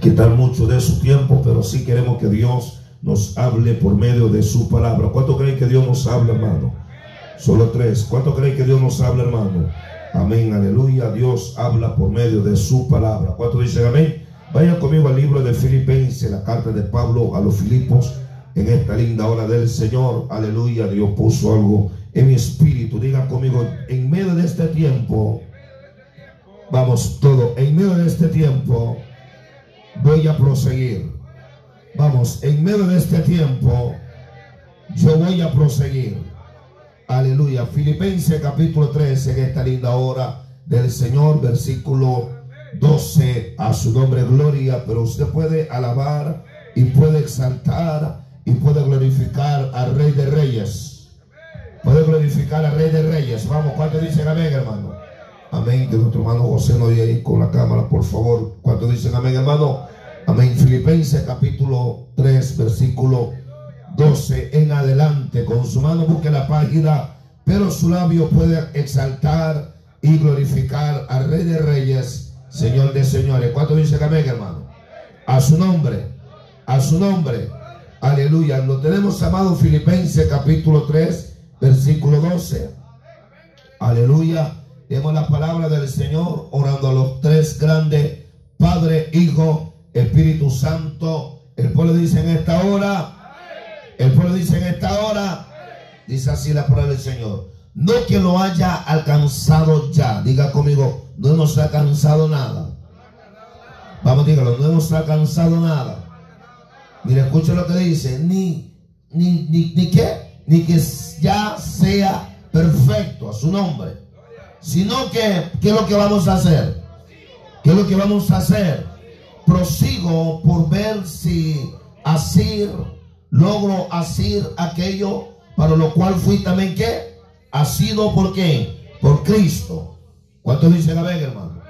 quitar mucho de su tiempo, pero sí queremos que Dios nos hable por medio de su palabra. ¿Cuánto creen que Dios nos habla, hermano? Solo tres. ¿Cuánto creen que Dios nos habla, hermano? Amén, aleluya. Dios habla por medio de su palabra. ¿Cuánto dicen amén? Vayan conmigo al libro de Filipenses, la carta de Pablo a los Filipos, en esta linda hora del Señor. Aleluya. Dios puso algo en mi espíritu. Digan conmigo, en medio de este tiempo, vamos todo, en medio de este tiempo, voy a proseguir. Vamos, en medio de este tiempo, yo voy a proseguir. Aleluya. Filipenses capítulo 13, en esta linda hora del Señor, versículo 12, a su nombre gloria, pero usted puede alabar y puede exaltar y puede glorificar al Rey de Reyes. Puede glorificar al Rey de Reyes. Vamos, ¿cuánto dicen amén, hermano? Amén. Que nuestro hermano José no ahí con la cámara, por favor. ¿Cuánto dicen amén, hermano? Amén. Filipenses capítulo 3, versículo 12 en adelante. Con su mano busque la página, pero su labio puede exaltar y glorificar al Rey de Reyes, Señor de Señores. ¿Cuánto dicen amén, hermano? A su nombre, a su nombre. Aleluya. Lo tenemos amado Filipenses capítulo 3, versículo 12. Aleluya. Demos la palabra del Señor orando a los tres grandes, Padre, Hijo, Espíritu Santo. El pueblo dice en esta hora, el pueblo dice en esta hora, dice así la palabra del Señor. No que lo haya alcanzado ya, diga conmigo, no hemos alcanzado nada. Vamos, dígalo, no hemos alcanzado nada. Mire, escuche lo que dice, ni, ni, ni, ni qué, ni que ya sea perfecto a su nombre, sino que, ¿qué es lo que vamos a hacer? ¿Qué es lo que vamos a hacer? Prosigo por ver si así logro asir aquello para lo cual fui también ¿qué? Ha sido por qué? Por Cristo. ¿Cuánto dice la vega, hermano?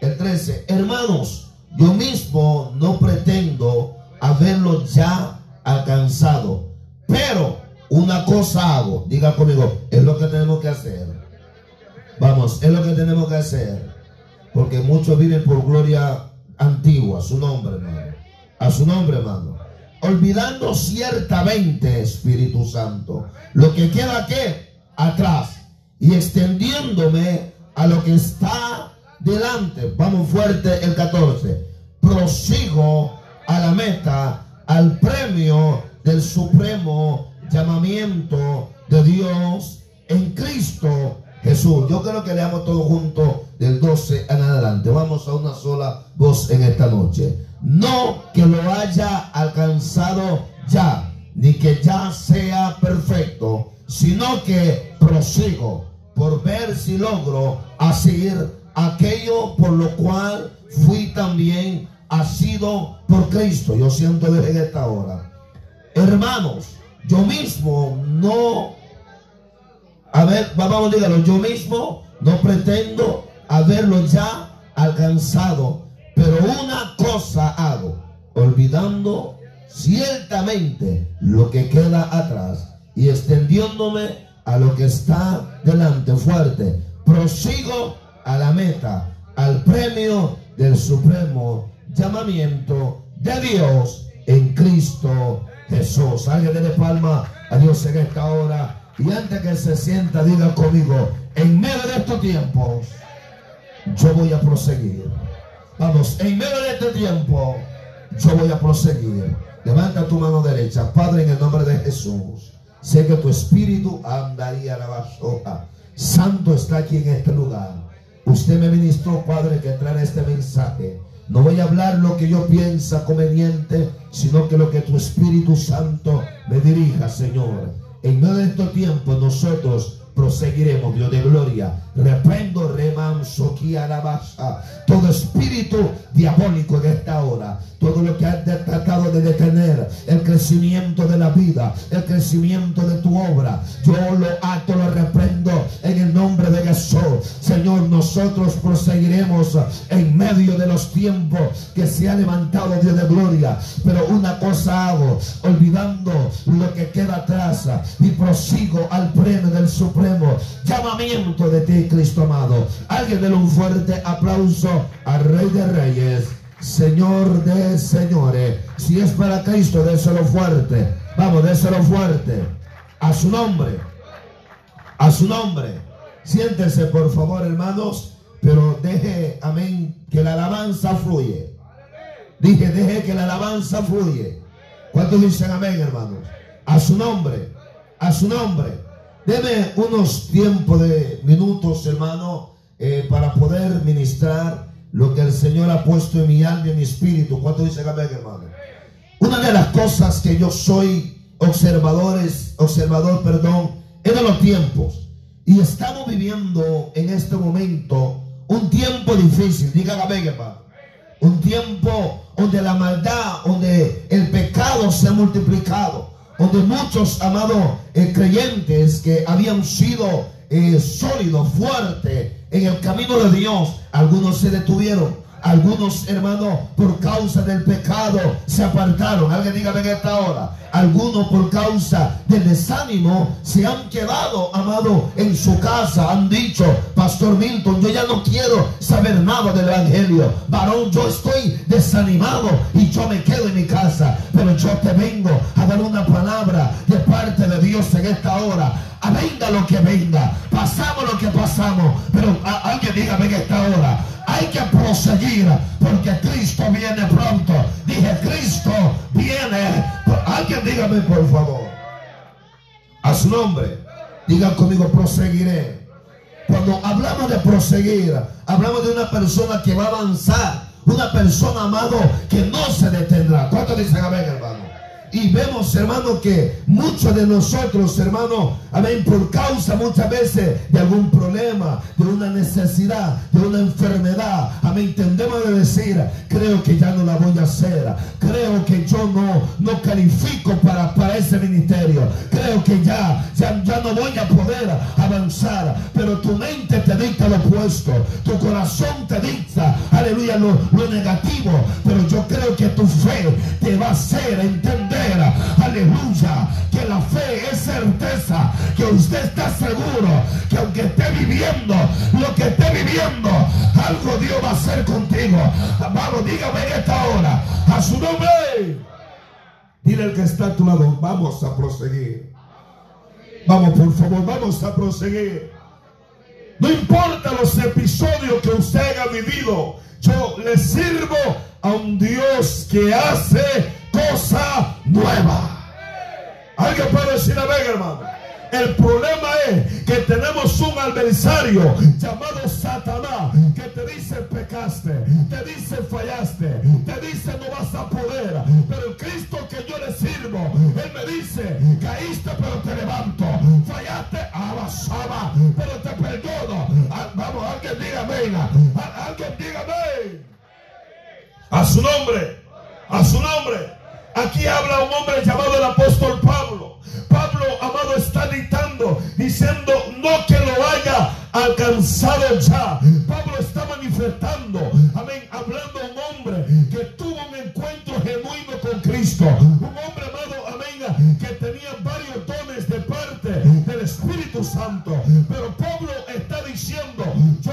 El 13. Hermanos, yo mismo no pretendo haberlo ya alcanzado. Pero una cosa hago, diga conmigo, es lo que tenemos que hacer. Vamos, es lo que tenemos que hacer. Porque muchos viven por gloria antigua, a su nombre, hermano. A su nombre, hermano. Olvidando ciertamente, Espíritu Santo, lo que queda que atrás y extendiéndome a lo que está delante. Vamos fuerte el 14. Prosigo a la meta, al premio del supremo llamamiento de Dios en Cristo Jesús. Yo creo que leamos todo junto del 12 en adelante. Vamos a una sola voz en esta noche. No que lo haya alcanzado ya, ni que ya sea perfecto, sino que prosigo por ver si logro hacer aquello por lo cual fui también sido por Cristo. Yo siento desde esta hora. Hermanos, yo mismo no, a ver, vamos, dígalo, yo mismo no pretendo haberlo ya alcanzado, pero una cosa hago, olvidando ciertamente lo que queda atrás y extendiéndome a lo que está delante fuerte. Prosigo a la meta, al premio del supremo llamamiento de Dios en Cristo Jesús. Alguien de palma a Dios en esta hora. Y antes que se sienta, diga conmigo, en medio de estos tiempos, yo voy a proseguir. Vamos, en medio de este tiempo, yo voy a proseguir. Levanta tu mano derecha. Padre, en el nombre de Jesús. Sé que tu espíritu andaría a la basura. Santo está aquí en este lugar. Usted me ministró, Padre, que trae este mensaje. No voy a hablar lo que yo piensa conveniente, sino que lo que tu Espíritu Santo me dirija, Señor. En medio de estos tiempos nosotros proseguiremos, Dios de gloria. Reprendo, remanso, alabaza. Todo espíritu diabólico en esta hora. Todo lo que ha tratado de detener el crecimiento de la vida, el crecimiento de tu obra. Yo lo ato, lo reprendo en el nombre de Jesús. Señor, nosotros proseguiremos en medio de los tiempos que se ha levantado Dios de gloria. Pero una cosa hago, olvidando lo que queda atrás y prosigo al premio del supremo llamamiento de ti, Cristo amado. Alguien déle un fuerte aplauso al Rey de Reyes Señor de señores. Si es para Cristo, déselo fuerte. Vamos, déselo fuerte. A su nombre. A su nombre. Siéntese, por favor, hermanos. Pero deje, amén, que la alabanza fluye. Dije, deje que la alabanza fluye. ¿Cuántos dicen amén, hermanos? A su nombre. A su nombre. Deme unos tiempos de minutos, hermano, eh, para poder ministrar lo que el Señor ha puesto en mi alma y en mi espíritu. ¿Cuánto dice amén, hermano? Una de las cosas que yo soy observadores, observador, perdón, es de los tiempos. Y estamos viviendo en este momento un tiempo difícil. Diga hermano. Un tiempo donde la maldad, donde el pecado se ha multiplicado donde muchos amados eh, creyentes que habían sido eh, sólidos, fuertes en el camino de Dios, algunos se detuvieron. Algunos hermanos por causa del pecado se apartaron. Alguien dígame en esta hora. Algunos por causa del desánimo se han quedado, amado, en su casa. Han dicho, Pastor Milton, yo ya no quiero saber nada del Evangelio. Varón, yo estoy desanimado y yo me quedo en mi casa. Pero yo te vengo a dar una palabra de parte de Dios en esta hora. A venga lo que venga. Pasamos lo que pasamos. Pero alguien dígame en esta hora. Hay que proseguir porque Cristo viene pronto. Dije, Cristo viene. Alguien dígame por favor. A su nombre. Digan conmigo, proseguiré. Cuando hablamos de proseguir, hablamos de una persona que va a avanzar. Una persona, amado, que no se detendrá. ¿Cuánto dicen amén, hermano? Y vemos, hermano, que muchos de nosotros, hermano, amén, por causa muchas veces de algún problema, de una necesidad, de una enfermedad, amén, tendemos de decir, creo que ya no la voy a hacer, creo que yo no, no califico para, para ese ministerio, creo que ya, ya, ya no voy a poder avanzar, pero tu mente te dicta lo opuesto, tu corazón te dicta, aleluya, lo, lo negativo, pero yo creo que tu fe te va a hacer entender aleluya, que la fe es certeza, que usted está seguro, que aunque esté viviendo lo que esté viviendo, algo Dios va a hacer contigo. Vamos, dígame en esta hora, a su nombre. Dile al que está a tu lado, vamos a proseguir. Vamos, por favor, vamos a proseguir. No importa los episodios que usted haya vivido, yo le sirvo a un Dios que hace cosa nueva. Alguien puede decir amén, hermano. El problema es que tenemos un adversario llamado Satanás que te dice pecaste, te dice fallaste, te dice no vas a poder. Pero el Cristo que yo le sirvo, Él me dice, caíste pero te levanto, fallaste, abasaba, pero te perdono. Ah, vamos, alguien diga amén. Alguien diga amén. A su nombre, a su nombre. Aquí habla un hombre llamado el apóstol Pablo. Pablo, amado, está dictando, diciendo, no que lo haya alcanzado ya. Pablo está manifestando, amén, hablando un hombre que tuvo un encuentro genuino con Cristo. Un hombre, amado, amén, que tenía varios dones de parte del Espíritu Santo. Pero Pablo está diciendo, yo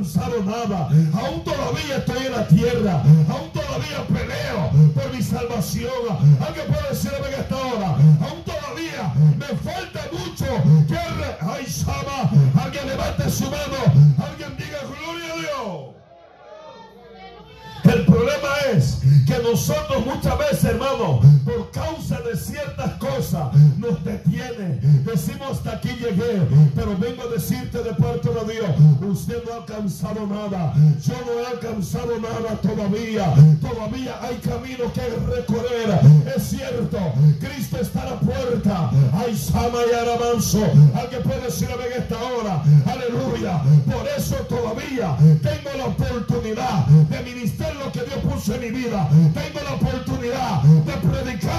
nada. Aún todavía estoy en la tierra. Aún todavía peleo por mi salvación. Alguien puede decirme en esta hora, aún todavía me falta mucho que... Ay, Sama, alguien levante su mano. Alguien diga gloria a Dios. El problema es que nosotros muchas veces, hermano, por causa de ciertas cosas, nos detiene. Decimos hasta aquí llegué, pero vengo a decirte de parte de Dios, usted no ha alcanzado nada. Yo no he alcanzado nada todavía. Todavía hay camino que recorrer. Es cierto, Cristo está a la puerta. Hay Sama y Aramanso. Alguien puede decirme en esta hora, aleluya. Por eso todavía tengo la oportunidad de ministrar lo que Dios puso en mi vida. Tengo la oportunidad de predicar.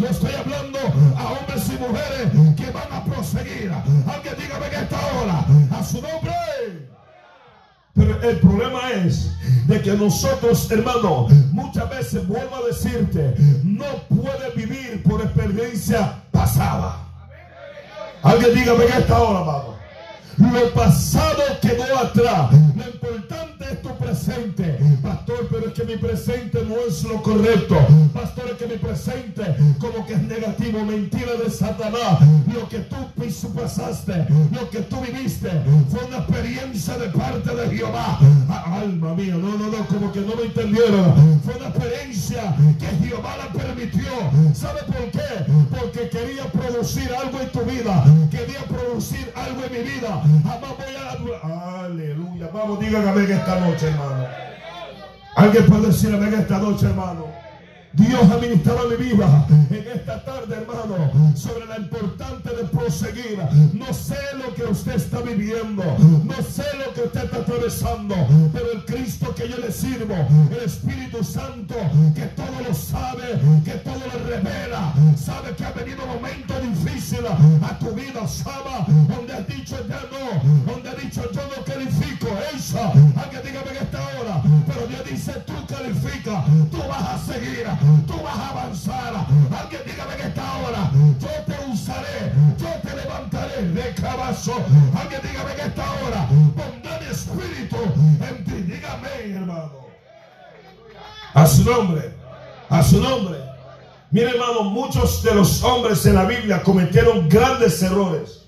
Yo estoy hablando a hombres y mujeres que van a proseguir. Alguien dígame en esta hora a su nombre. Pero el problema es de que nosotros, hermano, muchas veces vuelvo a decirte, no puedes vivir por experiencia pasada. Alguien dígame en esta hora, hermano. Lo pasado quedó atrás. Lo importante es tu presente. Pastor, pero es que mi presente no es lo correcto. Pastor, es que mi presente como que es negativo. Mentira de Satanás. Lo que tú pasaste, lo que tú viviste, fue una experiencia de parte de Jehová. Ah, alma mía, no, no, no, como que no me entendieron. Fue una experiencia que Jehová la permitió. ¿Sabe por qué? Porque quería producir algo en tu vida. Quería producir algo en mi vida. Voy a... Aleluya. Vamos, amén esta noche, hermano. Alguien puede decir amén esta noche, hermano. Dios ha ministrado mi vida en esta tarde, hermano, sobre la importante de proseguir. No sé lo que usted está viviendo, no sé lo que usted está atravesando, pero el Cristo que yo le sirvo, el Espíritu Santo, que todo lo sabe, que todo lo revela, sabe que ha venido un momento difícil a tu vida, sabe, donde ha dicho ya no, donde ha dicho yo no califico, esa, alguien dígame que esta hora, pero Dios dice tú califica, tú vas a seguir tú vas a avanzar. Alguien dígame que esta hora yo te usaré, yo te levantaré de cabazo. Alguien dígame que esta hora pondré mi espíritu en ti. Dígame, hermano. A su nombre, a su nombre. Mire, hermano, muchos de los hombres en la Biblia cometieron grandes errores.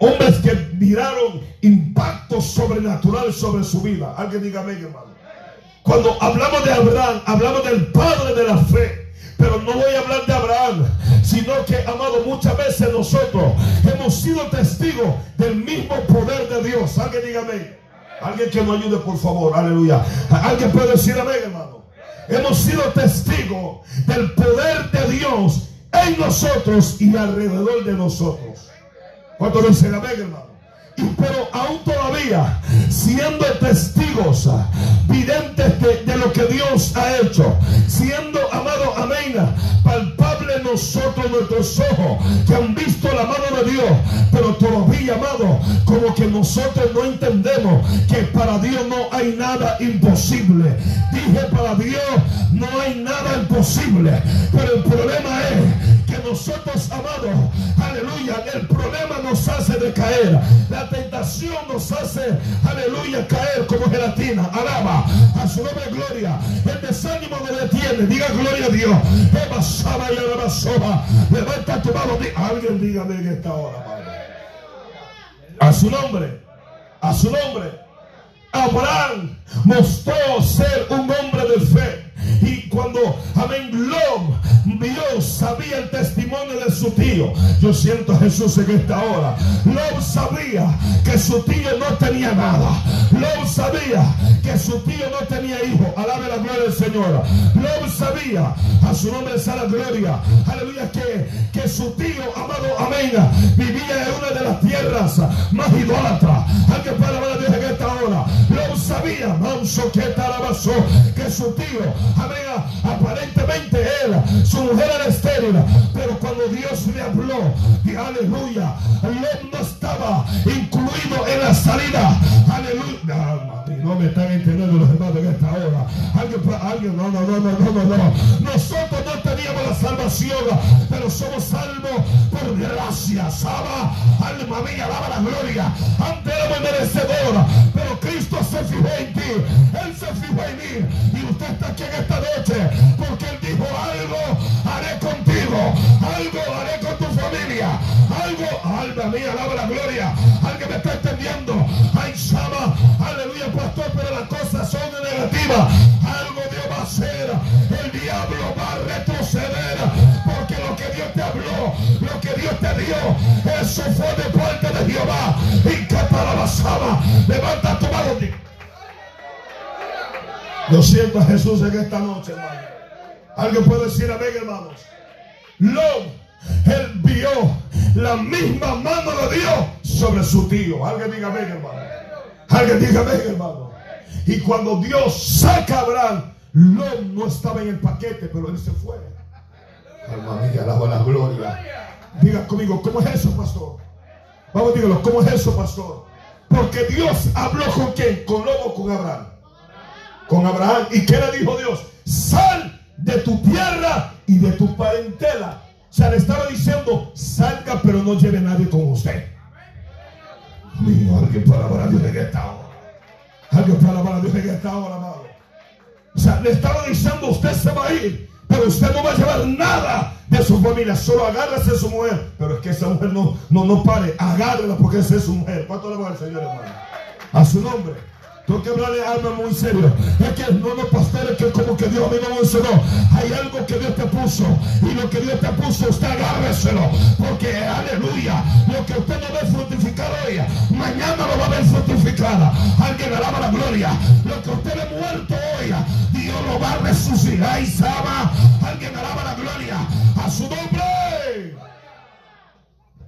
Hombres que miraron impacto sobrenatural sobre su vida. Alguien dígame, hermano. Cuando hablamos de Abraham, hablamos del padre de la fe. Pero no voy a hablar de Abraham, sino que, amado, muchas veces nosotros hemos sido testigos del mismo poder de Dios. Alguien dígame. Alguien que nos ayude, por favor. Aleluya. Alguien puede decir amén, hermano. Hemos sido testigos del poder de Dios en nosotros y alrededor de nosotros. ¿Cuánto dicen amén, hermano? pero aún todavía siendo testigos videntes de, lo que Dios ha hecho, siendo amado, amén, palpable nosotros nuestros ojos que han visto la mano de Dios, pero todavía, amado, como que nosotros no entendemos que para Dios no hay nada imposible. Dije, para Dios no hay nada imposible, pero el problema es que nosotros, amados, aleluya, el problema nos hace decaer. La tentación nos hace, aleluya, caer como gelatina. Alaba a su nombre gloria. El desánimo me detiene. Diga gloria a Dios. Levanta tu mano. Alguien dígame en esta hora, Padre. A su nombre. A su nombre. Abraham mostró ser un hombre de fe. Y cuando, amén, Lob vio, sabía el testimonio de su tío. Yo siento a Jesús en esta hora. Lob sabía que su tío no tenía nada. Lob sabía que su tío no tenía hijo. Alabe la gloria del Señor. Lob sabía, a su nombre sea la gloria. Aleluya, que, que su tío, amado, amén, vivía en una de las tierras más idólatras. Alguien puede hablar a Dios en esta hora. Lob sabía, manso que que su tío, amén, aparentemente él, su mujer era estéril, pero cuando Dios le habló, y aleluya, él no estaba incluido en la salida, aleluya. No me están entendiendo los hermanos en esta hora. Alguien, alguien, no, no, no, no, no, no. Nosotros no teníamos la salvación, pero somos salvos por gracia. Saba, alma mía, alaba la gloria. Antes éramos merecedor, pero Cristo se fijó en ti. Él se fijó en mí. Y usted está aquí en esta noche porque Él dijo algo haré contigo, algo haré con tu familia, algo, alma mía, alaba la gloria. Alguien me está entendiendo. Ay, Shama, aleluya, pastor, pero las cosas son negativas. Algo Dios va a hacer. El diablo va a retroceder. Porque lo que Dios te habló, lo que Dios te dio, eso fue de parte de Jehová. Y que para la levanta tu mano. Yo siento a Jesús en esta noche, hermano. Alguien puede decir amén, hermanos. Lo, vio la misma mano de Dios sobre su tío. Alguien diga amén, hermano. Alguien diga amén, hermano. Y cuando Dios saca a Abraham, Lot no estaba en el paquete, pero él se fue. Alma mía, alaba la gloria. Diga conmigo, ¿cómo es eso, pastor? Vamos, dígalo, ¿cómo es eso, pastor? Porque Dios habló con quién? Con Lobo, con Abraham. Con Abraham. ¿Y qué le dijo Dios? Sal de tu tierra y de tu parentela. O sea, le estaba diciendo, salga pero no lleve nadie con usted. Alguien para alabar a Dios en esta hora. Alguien para alabar a Dios en esta hora, amado. O sea, le estaba diciendo, usted se va a ir, pero usted no va a llevar nada de su familia. Solo agárrese a su mujer. Pero es que esa mujer no, no, no pare. Agárrela porque esa es su mujer. ¿Cuánto le va al Señor, hermano? A su nombre. Tengo que hablarle alma muy serio. Es que no, no, pastores, que como que Dios a mí no me enseñó. Hay algo que Dios te puso. Y lo que Dios te puso, usted agárreselo. Porque, aleluya, lo que usted no ve fructificar hoy, mañana lo va a ver fructificada. Alguien alaba la gloria. Lo que usted ve muerto hoy, Dios lo va a resucitar. Y sama, alguien alaba la gloria. A su nombre.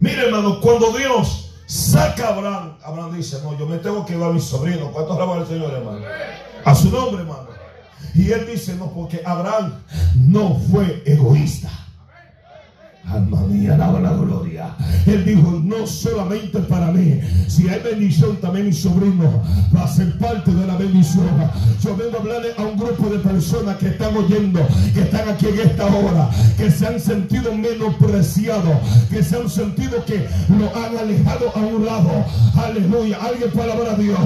Mire, hermano, cuando Dios saca a Abraham. Abraham dice, no, yo me tengo que llevar a mi sobrino. ¿Cuántos alaban al Señor, hermano? A su nombre, hermano. Y él dice, no, porque Abraham no fue egoísta. Alma mía, alaba la gloria. Él dijo, no solamente para mí, si hay bendición, también mi sobrino va a ser parte de la bendición. Yo vengo a hablarle a un grupo de personas que están oyendo, que están aquí en esta hora, que se han sentido menospreciados, que se han sentido que lo han alejado a un lado. Aleluya. Alguien para alabar a Dios.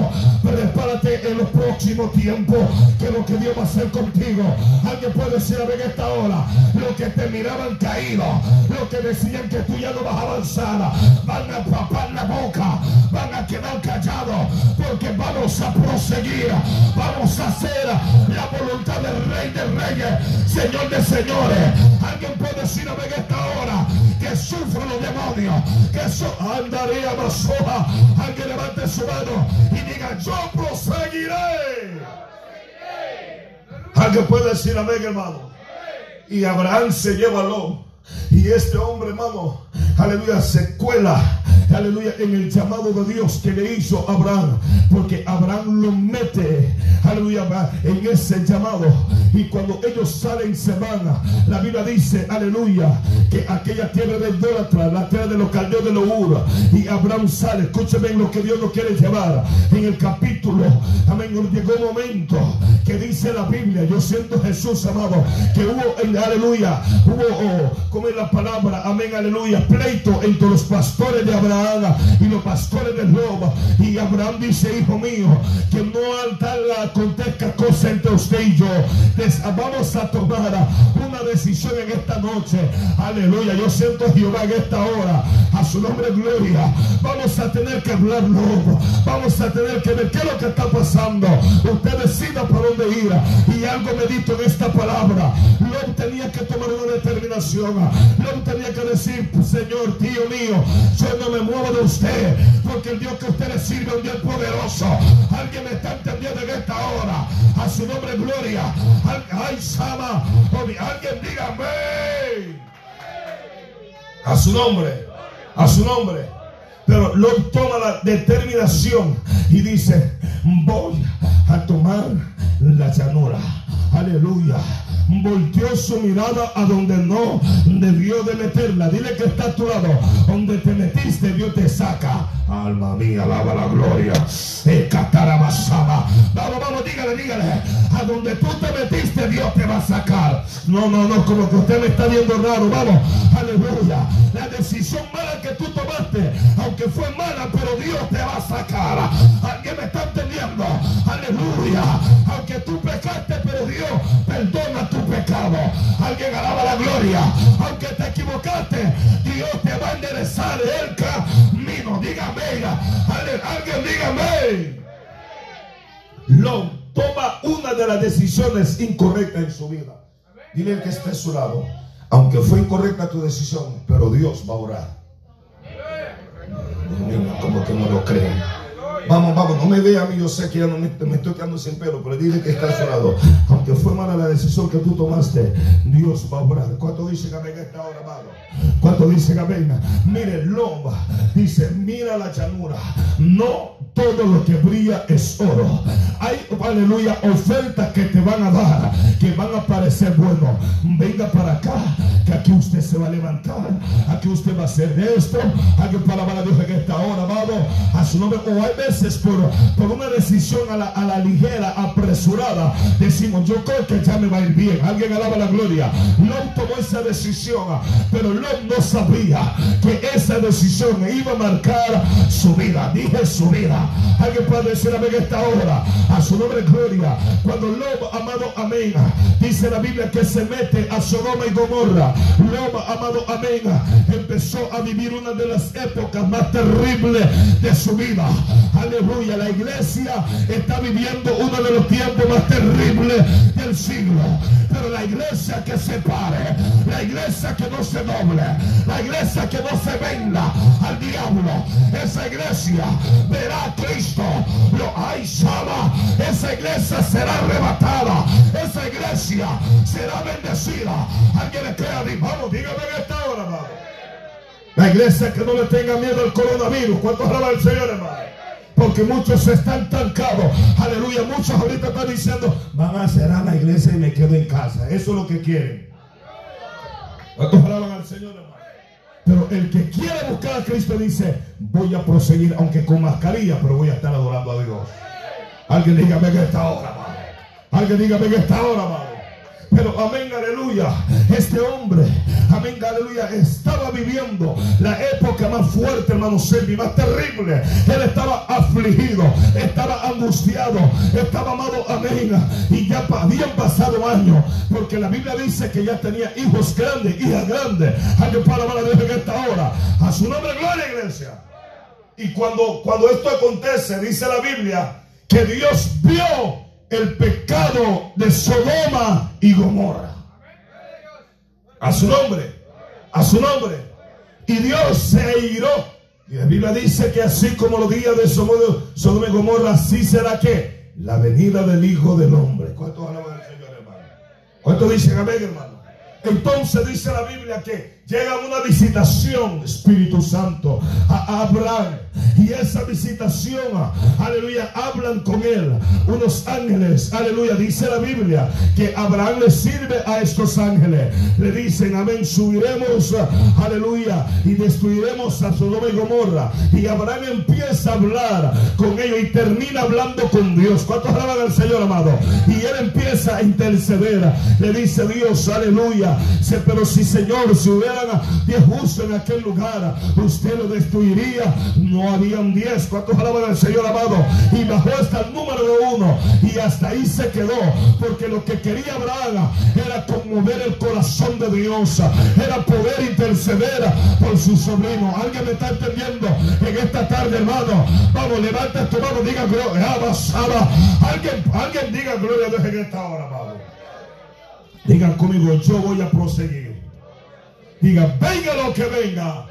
Prepárate en los próximos tiempos, que lo que Dios va a hacer contigo. Alguien puede a ver esta hora, lo que te miraban caído los que decían que tú ya no vas a avanzar, van a tapar la boca, van a quedar callados, porque vamos a proseguir, vamos a hacer la voluntad del Rey de Reyes, Señor de Señores. Alguien puede decir a ver esta hora que sufren los demonios, que so andaría más. Alguien levante su mano y diga, yo proseguiré. Alguien puede decir amén, hermano. Y Abraham se lleva al. Y este hombre, hermano, aleluya, se cuela, aleluya, en el llamado de Dios que le hizo Abraham. Porque Abraham lo mete, aleluya, en ese llamado. Y cuando ellos salen, se van. La Biblia dice, aleluya, que aquella tierra de idólatra, la tierra de los caldeos de Lour. Y Abraham sale, escúcheme lo que Dios nos quiere llevar. En el capítulo, amén, llegó un momento que dice la Biblia, yo siento Jesús, amado, que hubo, en, aleluya, hubo, oh, como en la palabra, amén, aleluya, pleito entre los pastores de Abraham y los pastores de Loba. Y Abraham dice, hijo mío, que no acontezca cosa entre usted y yo. vamos a tomar una decisión en esta noche. Aleluya, yo siento a Jehová en esta hora. A su nombre gloria. Vamos a tener que hablar Lobo. Vamos a tener que ver qué es lo que está pasando. Usted decida por dónde ir. Y algo medito en esta palabra. Lobo tenía que tomar una determinación. No tenía que decir, Señor, tío mío, yo no me muevo de usted, porque el Dios que usted le sirve es un Dios poderoso. Alguien me está entendiendo en esta hora. A su nombre, gloria. Ay, Sama. Alguien dígame. A su nombre. A su nombre. Pero lo toma la determinación y dice, voy a tomar la llanura. Aleluya volteó su mirada a donde no debió de meterla. Dile que está a tu lado. Donde te metiste, Dios te saca. Alma mía, alaba la gloria. Eh, vamos, vamos, dígale, dígale. A donde tú te metiste, Dios te va a sacar. No, no, no, como que usted me está viendo raro. Vamos, aleluya. La decisión mala que tú tomaste, fue mala, pero Dios te va a sacar. ¿Alguien me está entendiendo? Aleluya. Aunque tú pecaste, pero Dios perdona tu pecado. Alguien alaba la gloria. Aunque te equivocaste, Dios te va a enderezar el camino. Dígame, alguien dígame. Lo toma una de las decisiones incorrectas en su vida. Dile que esté a su lado. Aunque fue incorrecta tu decisión, pero Dios va a orar. Como que no lo creen. Vamos, vamos, no me vea a mí, yo sé que ya no me, estoy quedando sin pelo, pero dile que está lado. Aunque fue mala la decisión que tú tomaste, Dios va a orar. ¿Cuánto dice que venga esta hora, amado? ¿Cuánto dice que venga? Mire, Lomba dice, mira la llanura. No todo lo que brilla es oro. Hay, aleluya, ofertas que te van a dar, que van a parecer bueno. Venga para acá, que aquí usted se va a levantar, aquí usted va a hacer de esto. Alguien para a Dios en esta hora, amado, a su nombre. O hay veces por, por una decisión a la, ligera, apresurada, decimos, yo creo que ya me va a ir bien. Alguien alaba la gloria. No tomó esa decisión, pero Lot no sabía que esa decisión iba a marcar su vida. Dije su vida. Alguien puede decir amén esta hora. A su nombre gloria. Cuando Lobo, amado, amén. Dice la Biblia que se mete a Sodoma y Gomorra. Lobo, amado, amén. Empezó a vivir una de las épocas más terribles de su vida. Aleluya. La iglesia está viviendo uno de los tiempos más terribles del siglo. Pero la iglesia que se pare, la iglesia que no se doble, la iglesia que no se venda al diablo, esa iglesia verá Cristo. Lo hay Saba. Esa iglesia será arrebatada. Esa iglesia será bendecida. Alguien le crea, vamos, dígame en esta hora, hermano. La iglesia que no le tenga miedo al coronavirus. ¿Cuántos alaban al Señor, hermano? Porque muchos están tancados. Aleluya. Muchos ahorita están diciendo, van a cerrar la iglesia y me quedo en casa. Eso es lo que quieren. ¿Cuántos alaban al Señor, hermano? Pero el que quiere buscar a Cristo dice, voy a proseguir, aunque con mascarilla, pero voy a estar adorando a Dios. Alguien dígame que esta hora, amado. Alguien dígame que esta hora, amado. Pero amén, aleluya. Este hombre, amén, aleluya, estaba viviendo la época más fuerte, hermano Servi, más terrible. Él estaba afligido, estaba angustiado, estaba amado, amén. Y ya habían pasado años, porque la Biblia dice que ya tenía hijos grandes, hijas grandes. Alguien para a Dios en esta hora. A su nombre, gloria, iglesia. Y cuando, cuando esto acontece, dice la Biblia, que Dios vio el pecado de Sodoma y Gomorra. A su nombre, a su nombre. Y Dios se iró. Y la Biblia dice que así como los días de Sodoma y Gomorra, así será que la venida del Hijo del Hombre. ¿Cuántos alaban al Señor, hermano? ¿Cuántos dicen amén, hermano? Entonces dice la Biblia que llega una visitación, Espíritu Santo, a Abraham. Y esa visitación, aleluya, hablan con él unos ángeles, aleluya, dice la Biblia que Abraham le sirve a estos ángeles. Le dicen, amén, subiremos, aleluya, y destruiremos a Sodoma y Gomorra. Y Abraham empieza a hablar con ellos y termina hablando con Dios. ¿Cuántos alaban al Señor, amado? Y él empieza a interceder. Le dice Dios, aleluya, pero si Señor, si hubiera diez justos en aquel lugar, usted lo destruiría. No habían diez. ¿Cuántos alaban al Señor amado? Y bajó hasta el número de uno. Y hasta ahí se quedó. Porque lo que quería Abraham era conmover el corazón de Dios. Era poder interceder por su sobrino. ¿Alguien me está entendiendo en esta tarde, hermano? Vamos, levanta tu mano, diga gloria. Alguien, alguien diga gloria a Dios en esta hora, amado. Digan conmigo, yo voy a proseguir. Diga, venga lo que venga,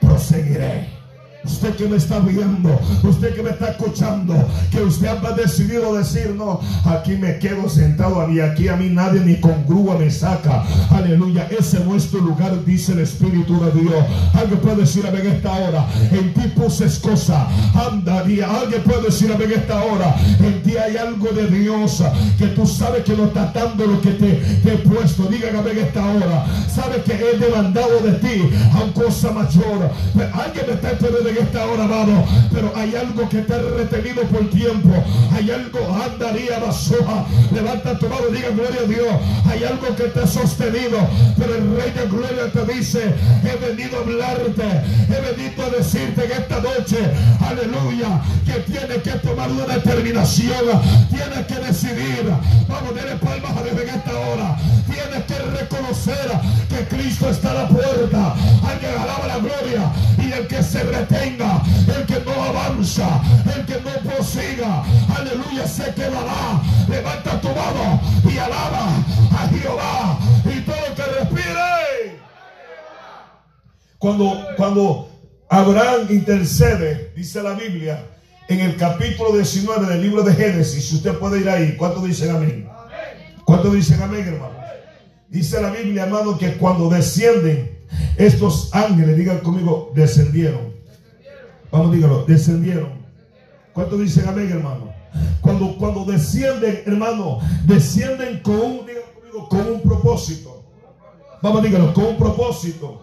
proseguiré. Usted que me está viendo, usted que me está escuchando, que usted ha decidido decir, no, aquí me quedo sentado y aquí a mí nadie ni con grúa me saca. Aleluya, ese es nuestro lugar, dice el Espíritu de Dios. Alguien puede decir a en esta hora, en ti puse cosa, anda día. Alguien puede decir a en esta hora, en ti hay algo de Dios que tú sabes que no está dando lo que te, he puesto. Dígame en esta hora, sabes que he demandado de ti a un cosa mayor. Alguien me está entendiendo en esta hora, amado. Pero hay algo que te ha retenido por tiempo. Hay algo, andaría basoja. Levanta tu mano y diga gloria a Dios. Hay algo que te ha sostenido. Pero el Rey de Gloria te dice: He venido a hablarte. He venido a decirte que esta noche, aleluya, que tienes que tomar una determinación. Tienes que decidir. Vamos, denle palmas a Dios en esta hora. Tienes que reconocer que Cristo está a la puerta. Alguien alaba la gloria. Y el que se retiene el que no avanza, el que no prosiga, aleluya, se quedará. Levanta tu mano y alaba a Jehová y todo lo que respire. Cuando, cuando Abraham intercede, dice la Biblia, en el capítulo 19 del libro de Génesis, si usted puede ir ahí, ¿cuántos dicen amén? ¿Cuántos dicen amén, hermano? Dice la Biblia, hermano, que cuando descienden estos ángeles, digan conmigo, descendieron. Vamos, dígalo, descendieron. ¿Cuánto dicen amén, hermano? Cuando, cuando descienden, hermano, descienden con un, con un propósito. Vamos, díganlo, con un propósito.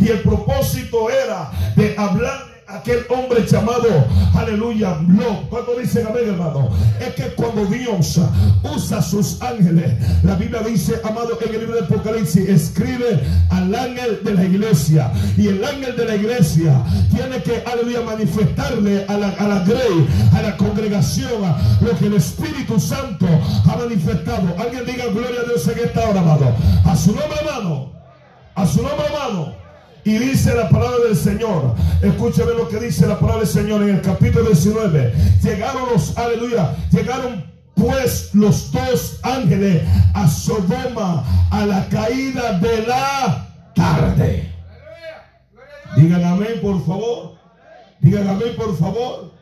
Y el propósito era de hablar aquel hombre llamado, aleluya, no, cuando dicen amén, hermano, es que cuando Dios usa sus ángeles, la Biblia dice, amado, en el libro de Apocalipsis, escribe al ángel de la iglesia, y el ángel de la iglesia tiene que, aleluya, manifestarle a la, a la grey, a la congregación, lo que el Espíritu Santo ha manifestado. Alguien diga gloria a Dios en esta hora, amado. A su nombre, hermano. A su nombre, hermano. Y dice la palabra del Señor. Escúchame lo que dice la palabra del Señor en el capítulo 19. Llegaron los, aleluya, llegaron pues los dos ángeles a Sodoma a la caída de la tarde. Digan amén, por favor. Digan amén, por favor.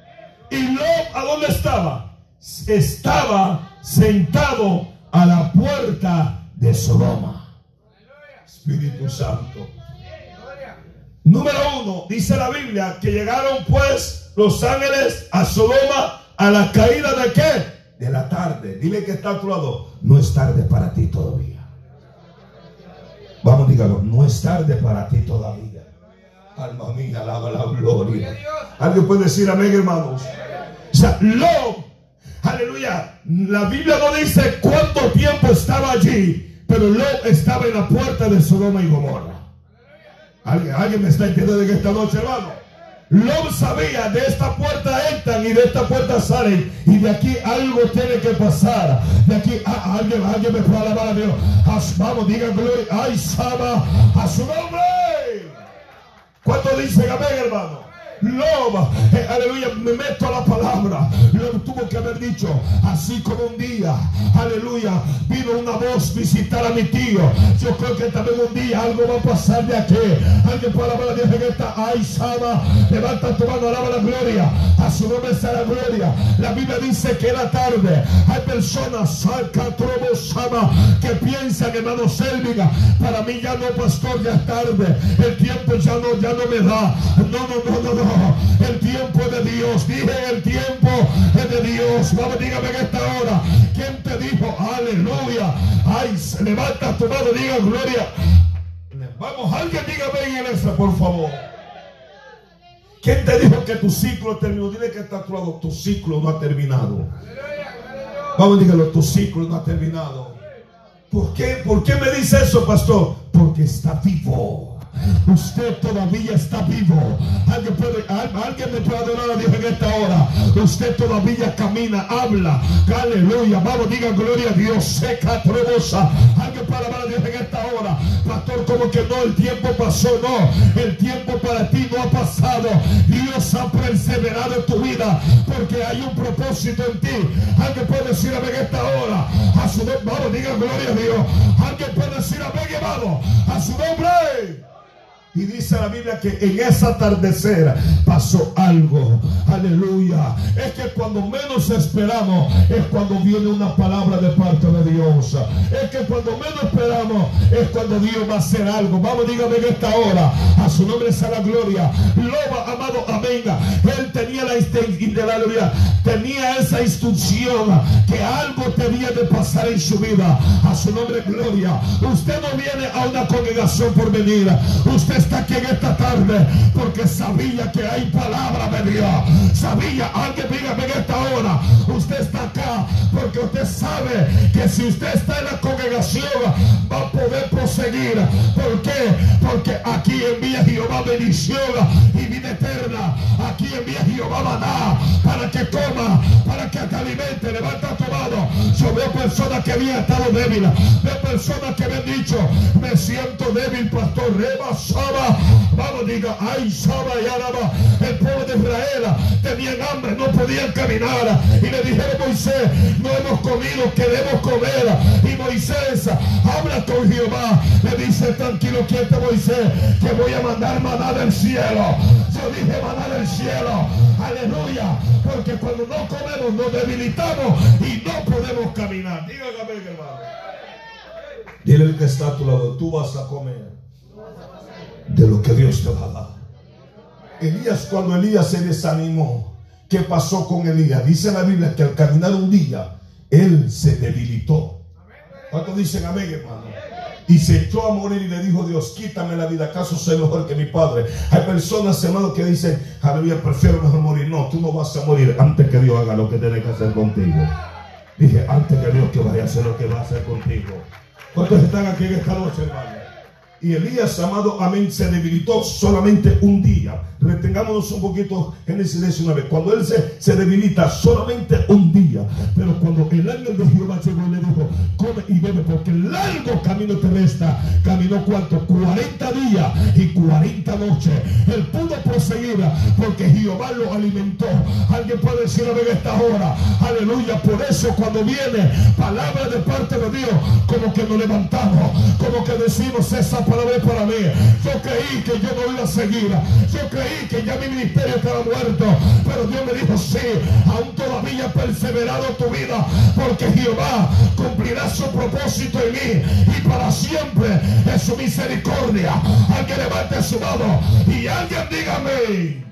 Y Lot, ¿a dónde estaba? Estaba sentado a la puerta de Sodoma. Espíritu Santo. Número uno, dice la Biblia que llegaron pues los ángeles a Sodoma a la caída de qué? De la tarde. Dile que está a tu lado. No es tarde para ti todavía. Vamos, dígalo. No es tarde para ti todavía. Alma mía, alaba la gloria. ¿Alguien puede decir amén, hermanos? O sea, lo, aleluya. La Biblia no dice cuánto tiempo estaba allí, pero lo estaba en la puerta de Sodoma y Gomorra. ¿Alguien, me está entendiendo de esta noche, hermano? Lot sabía, de esta puerta entran y de esta puerta salen. Y de aquí algo tiene que pasar. De aquí ah, alguien, alguien me puede alabar a Dios. Vamos, digan gloria. Ay, Sama, a su nombre. ¿Cuánto dicen amén, hermano? Loba, eh, aleluya, me meto a la palabra. Lo tuvo que haber dicho, así como un día, aleluya, vino una voz visitar a mi tío. Yo creo que también un día algo va a pasar de aquí. Alguien puede alabar a Dios en esta, ay, Sama, levanta tu mano, alaba la gloria. A su nombre sea la gloria. La Biblia dice que la tarde hay personas, salca, trobo, Sama, que piensan, hermano Selviga, para mí ya no, pastor, ya es tarde. El tiempo ya no, ya no me da. No, no, no, no. El tiempo de Dios. Dije el tiempo es de Dios. Vamos, dígame en esta hora. ¿Quién te dijo? Aleluya. Ay, levanta tu mano, diga gloria. Vamos, alguien dígame en esa, por favor. ¿Quién te dijo que tu ciclo terminó? Dile que está a tu ciclo no ha terminado. Vamos, dígalo, tu ciclo no ha terminado. ¿Por qué? ¿Por qué me dice eso, pastor? Porque está vivo. Usted todavía está vivo. Alguien, puede, alguien me puede adorar a Dios en esta hora. Usted todavía camina, habla. Aleluya. Vamos, diga gloria a Dios. Seca, trobosa. Alguien puede adorar a Dios en esta hora. Pastor, como que no, el tiempo pasó. No, el tiempo para ti no ha pasado. Dios ha perseverado en tu vida porque hay un propósito en ti. Alguien puede decir amén en esta hora. A su nombre, vamos, diga gloria a Dios. Alguien puede decir amén, hermano. A su nombre. Y dice la Biblia que en esa atardecer pasó algo. Aleluya. Es que cuando menos esperamos es cuando viene una palabra de parte de Dios. Es que cuando menos esperamos es cuando Dios va a hacer algo. Vamos, dígame en esta hora. A su nombre sea la gloria. Loba, amado, amén. Él tenía la, la tenía esa instrucción que algo tenía de pasar en su vida. A su nombre, gloria. Usted no viene a una congregación por venir. Usted está aquí en esta tarde porque sabía que hay palabra de Dios. Sabía, alguien dígame en esta hora, usted está acá porque usted sabe que si usted está en la congregación va a poder proseguir. ¿Por qué? Porque aquí envía Jehová bendición y vida eterna. Aquí envía Jehová maná para que coma, alimente. Levanta tu mano. Yo veo personas que habían estado débiles. Veo personas que me han dicho, me siento débil, pastor. Reba, Vamos, diga, ay, Saba y Araba. El pueblo de Israel tenían hambre, no podían caminar. Y le dijeron Moisés, no hemos comido, queremos comer. Y Moisés habla con Jehová. Le dice, tranquilo, quieto Moisés, que voy a mandar maná del cielo. Yo dije maná del cielo. Aleluya. Porque cuando no comemos nos debilitamos y no podemos caminar. Dígame, hermano. Dile que está a tu lado, tú vas a comer de lo que Dios te va a dar. Elías, cuando Elías se desanimó, ¿Qué pasó con Elías? Dice la Biblia que al caminar un día, él se debilitó. ¿Cuántos dicen amén, hermano? Y se echó a morir y le dijo Dios, quítame la vida, ¿acaso soy mejor que mi padre? Hay personas, hermano, que dicen, aleluya, prefiero mejor morir. No, tú no vas a morir antes que Dios haga lo que tiene que hacer contigo. Dije, antes que Dios que vaya a hacer lo que va a hacer contigo. ¿Cuántos están aquí en esta noche, hermano? Y Elías, amado, amén, se debilitó solamente un día. Retengámonos un poquito Génesis 19. Cuando él se, se debilita solamente un día. Pero cuando el ángel de Jehová llegó y le dijo, come y bebe, porque largo camino te resta. Caminó cuánto? 40 días y 40 noches. Él pudo proseguir porque Jehová lo alimentó. Alguien puede decir a esta hora, aleluya. Por eso cuando viene palabra de parte de Dios, como que nos levantamos, como que decimos esa palabra palabra para mí. Yo creí que yo no iba a seguir. Yo creí que ya mi ministerio estaba muerto. Pero Dios me dijo, sí, aún todavía perseverado tu vida. Porque Jehová cumplirá su propósito en mí. Y para siempre es su misericordia. Alguien levante su mano. Y alguien dígame.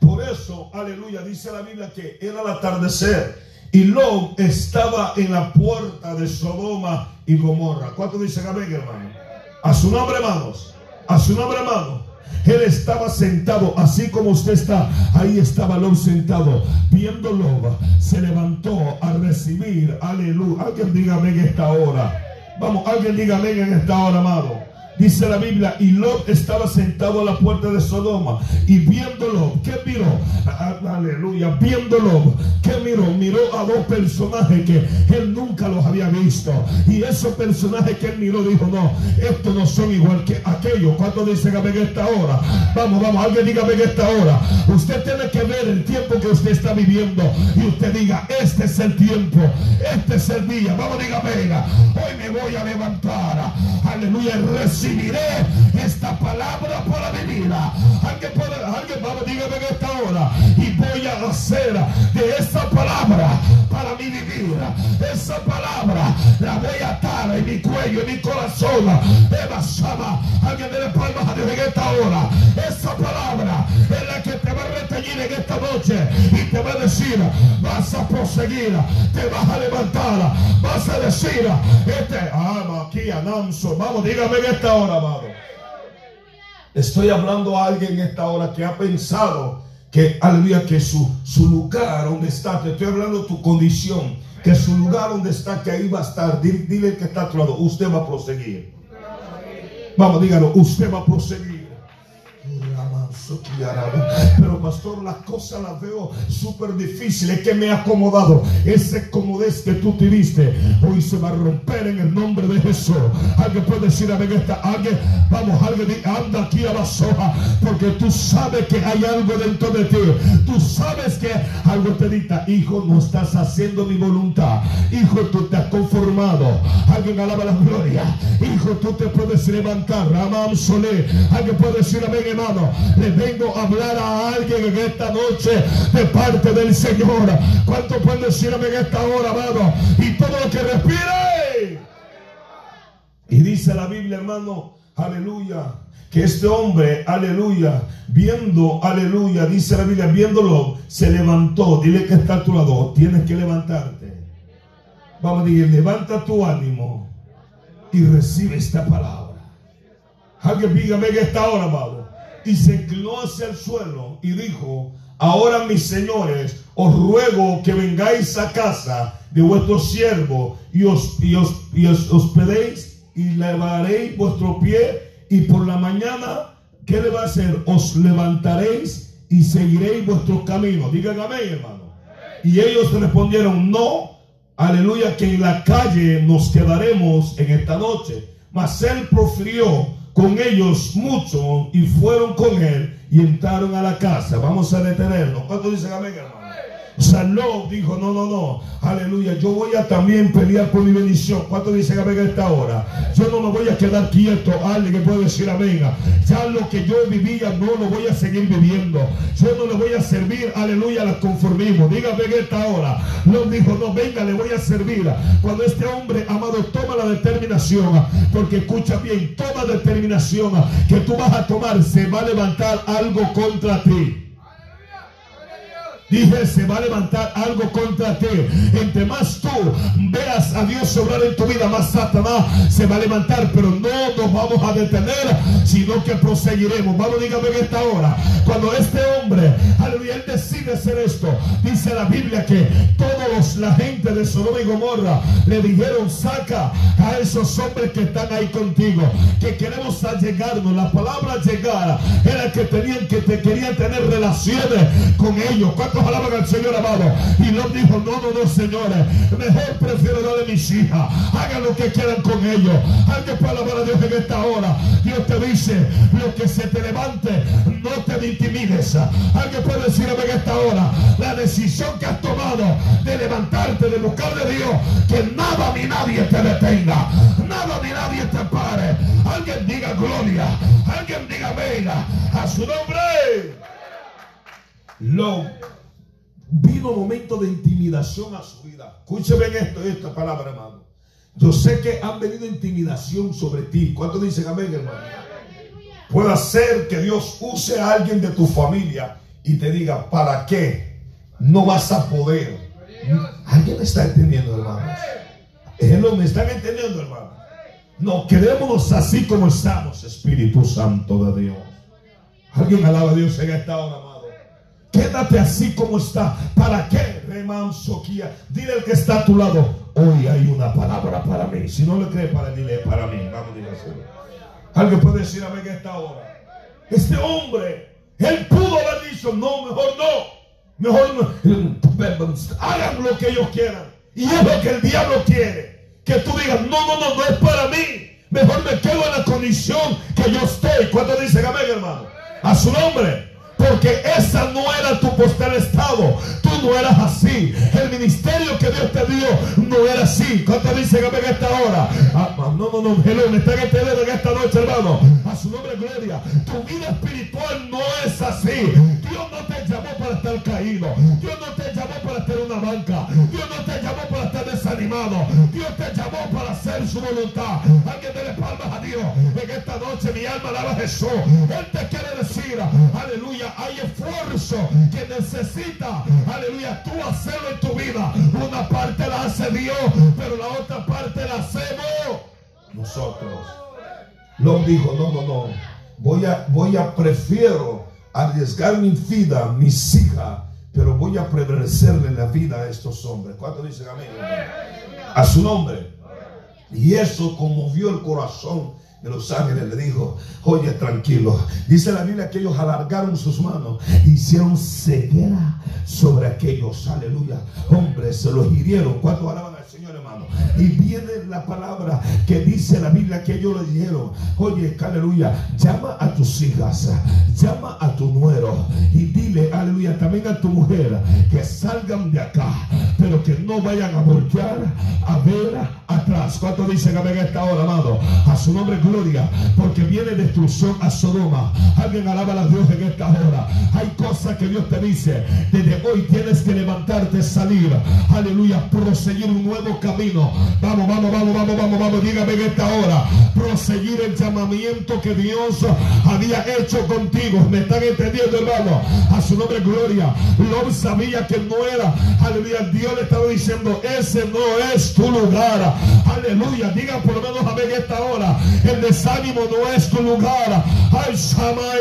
Por eso, aleluya, dice la Biblia que era el atardecer y Lot estaba en la puerta de Sodoma y Gomorra. ¿Cuánto dicen amén, hermano? A su nombre, hermanos. A su nombre, hermano. Él estaba sentado, así como usted está. Ahí estaba Lot sentado, viéndolo. Se levantó a recibir. Aleluya. Alguien diga amén en esta hora. Vamos, alguien diga amén en esta hora, amado. Dice la Biblia, y Lot estaba sentado a la puerta de Sodoma y viéndolo, ¿qué miró? Aleluya, viéndolo, ¿qué miró? Miró a dos personajes que él nunca los había visto. Y esos personajes que él miró dijo, no, estos no son igual que aquellos. ¿Cuánto dicen en esta hora? Vamos, vamos, alguien dígame en esta hora. Usted tiene que ver el tiempo que usted está viviendo y usted diga, este es el tiempo, este es el día. Vamos, dígame, hoy me voy a levantar. Aleluya, recibiré esta palabra para mi vida. Alguien puede, alguien vamos, dígame en esta hora. Y voy a hacer de esta palabra para mi vida. Esa palabra la voy a atar en mi cuello, en mi corazón. Eva Sama. Alguien de palmas a Dios en esta hora. Esa palabra es la que te va a reteñir en esta noche y te va a decir, vas a proseguir, te vas a levantar, vas a decir, este, ama aquí, anamso. Vamos, dígame en esta hora amado. Estoy hablando a alguien en esta hora que ha pensado que, aleluya, que su, su lugar donde está, te estoy hablando de tu condición, que su lugar donde está, que ahí va a estar. Dile, que está a tu lado, usted va a proseguir. Vamos, dígalo, usted va a proseguir. Pero pastor, las cosas las veo súper difíciles que me he acomodado. Ese comodez que tú tuviste hoy se va a romper en el nombre de Jesús. Alguien puede decir a ver esta, alguien, vamos, alguien anda aquí a la soja porque tú sabes que hay algo dentro de ti. Tú sabes que algo te dicta, hijo, no estás haciendo mi voluntad. Hijo, tú te has conformado. Alguien alaba la gloria. Hijo, tú te puedes levantar. Alguien puede decir amén, hermano vengo a hablar a alguien en esta noche de parte del Señor. ¿Cuánto pueden decirme en esta hora, amado? Y todo lo que respire. Y dice la Biblia, hermano, aleluya, que este hombre, aleluya, viendo, aleluya, dice la Biblia, viéndolo, se levantó. Dile que está a tu lado, tienes que levantarte. Vamos a decir, levanta tu ánimo y recibe esta palabra. Alguien dígame en esta hora, amado y se inclinó hacia el suelo y dijo, ahora mis señores, os ruego que vengáis a casa de vuestro siervo y os, y os, y os hospedéis y levaréis vuestro pie y por la mañana, ¿qué le va a hacer? Os levantaréis y seguiréis vuestro camino. Digan amén, hermano. Y ellos respondieron, no, aleluya, que en la calle nos quedaremos en esta noche. Mas él profirió con ellos mucho y fueron con él y entraron a la casa. Vamos a detenernos. ¿Cuántos dicen amén? Saló, dijo, no, no, no, aleluya, yo voy a también pelear por mi bendición. ¿Cuánto dicen amén a esta hora? Yo no me voy a quedar quieto, alguien que puede decir amén. Ya lo que yo vivía no lo voy a seguir viviendo. Yo no le voy a servir, aleluya, al conformismo. Dígame en esta hora. No dijo, no, venga, le voy a servir. Cuando este hombre, amado, toma la determinación, porque escucha bien, toma determinación que tú vas a tomar, se va a levantar algo contra ti. Dije, se va a levantar algo contra ti. Entre más tú veas a Dios sobrar en tu vida, más Satanás se va a levantar. Pero no nos vamos a detener, sino que proseguiremos. Vamos, dígame en esta hora. Cuando este hombre, aleluya, él decide hacer esto, dice la Biblia que todos la gente de Sodoma y Gomorra le dijeron, saca a esos hombres que están ahí contigo, que queremos allegarnos. La palabra llegar era que tenían que te querían tener relaciones con ellos. ¿Cuántos alaban al Señor amado? Y Lot dijo, no, no, no, señores, mejor prefiero darle mis hijas. Hagan lo que quieran con ellos. Alguien puede alabar a Dios en esta hora. Dios te dice, lo que se te levante, no te intimides. Alguien puede decirme en esta hora, la decisión que has tomado de levantarte, de buscar de Dios, que nada ni nadie te detenga, nada ni nadie te pare. Alguien diga gloria, alguien diga venga a su nombre. Lo vino momento de intimidación a su vida. Escúcheme esto, esta palabra, hermano. Yo sé que han venido intimidación sobre ti. ¿Cuánto dicen amén, hermano? Puede ser que Dios use a alguien de tu familia y te diga, ¿para qué? No vas a poder. ¿Alguien me está entendiendo, hermanos? No me están entendiendo, hermano. No, quedémonos así como estamos, Espíritu Santo de Dios. Alguien alaba a Dios en esta hora, amado. Quédate así como está. ¿Para qué, Soquía? Dile al que está a tu lado. Hoy hay una palabra para mí. Si no le cree para dile para mí. Vamos, a Alguien puede decir amén en esta hora. Este hombre, él pudo haber dicho, no, mejor no. Mejor no. Hagan lo que ellos quieran. Y es lo que el diablo quiere. Que tú digas, no, no, no, no es para mí. Mejor me quedo en la condición que yo estoy. ¿Cuánto dicen amén, hermano? A su nombre. Porque esa no era tu postal estado. Tú no eras así. El ministerio que Dios te dio no era así. ¿Cuánto dicen amén esta hora? Ah, ah, no, no, no. Hello, me están entendiendo en esta noche, hermano. A su nombre, gloria. Tu vida espiritual no es así. Dios no te llamó para estar caído. Dios no te llamó para estar en una banca. Dios no te llamó para estar desanimado. Dios te llamó para hacer su voluntad. Alguien dele palmas a Dios. En esta noche mi alma alaba a Jesús. Él te quiere decir, aleluya, hay esfuerzo que necesita, aleluya, tú hacerlo en tu vida. Una parte la hace Dios, pero la otra parte la hacemos nosotros. Lo dijo, no, no, no. Voy a, voy a, prefiero arriesgar mi vida, mis hijas, pero voy a prevalecerle la vida a estos hombres. ¿Cuánto dicen amén? A su nombre. Y eso conmovió el corazón de los ángeles le dijo, oye tranquilo. Dice la Biblia que ellos alargaron sus manos, hicieron ceguera sobre aquellos, aleluya. Hombres se los hirieron. ¿Cuántos alaban al Señor, hermano? Y viene la palabra que dice la Biblia que ellos le dijeron, oye, aleluya, llama a tus hijas, llama a tu nuero y dile, aleluya, también a tu mujer que salgan de acá, pero que no vayan a voltear a ver atrás. ¿Cuántos dicen amén a esta hora, amado? A su nombre gloria, porque viene destrucción a Sodoma. Alguien alaba a Dios en esta hora. Hay cosas que Dios te dice. Desde hoy tienes que levantarte, salir. Aleluya, proseguir un nuevo camino. Vamos, vamos, vamos, vamos, vamos, vamos. Dígame en esta hora. Proseguir el llamamiento que Dios había hecho contigo. ¿Me están entendiendo, hermano? A su nombre gloria. Lot sabía que no era. Aleluya, Dios le estaba diciendo, ese no es tu lugar. Aleluya, diga por lo menos amén esta hora. El desánimo no es tu lugar. Ay, Samaya.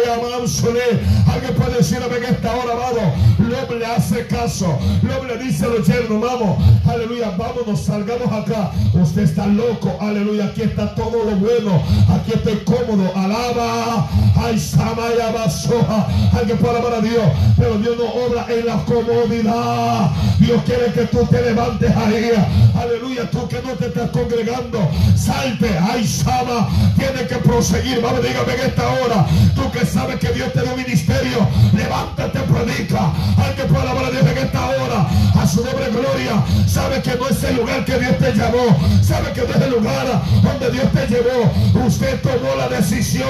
Alguien puede decir amén esta hora, amado. Lob le hace caso. Lob le dice a los yernos, vamos. Aleluya, vámonos, salgamos acá. Usted está loco. Aleluya, aquí está todo lo bueno. Aquí estoy cómodo. Alaba. Ay, Samaya Basoja. Alguien puede alabar a Dios. Pero Dios no obra en la comodidad. Dios quiere que tú te levantes ahí. Aleluya, tú que no te estás congregando, salte, ay Sama, tiene que proseguir, vamos, dígame en esta hora, tú que sabes que Dios te da ministerio, levántate, predica, alguien puede alabar a Dios en esta hora, a su nombre gloria, sabe que no es el lugar que Dios te llamó, sabe que no es el lugar donde Dios te llevó, usted tomó la decisión,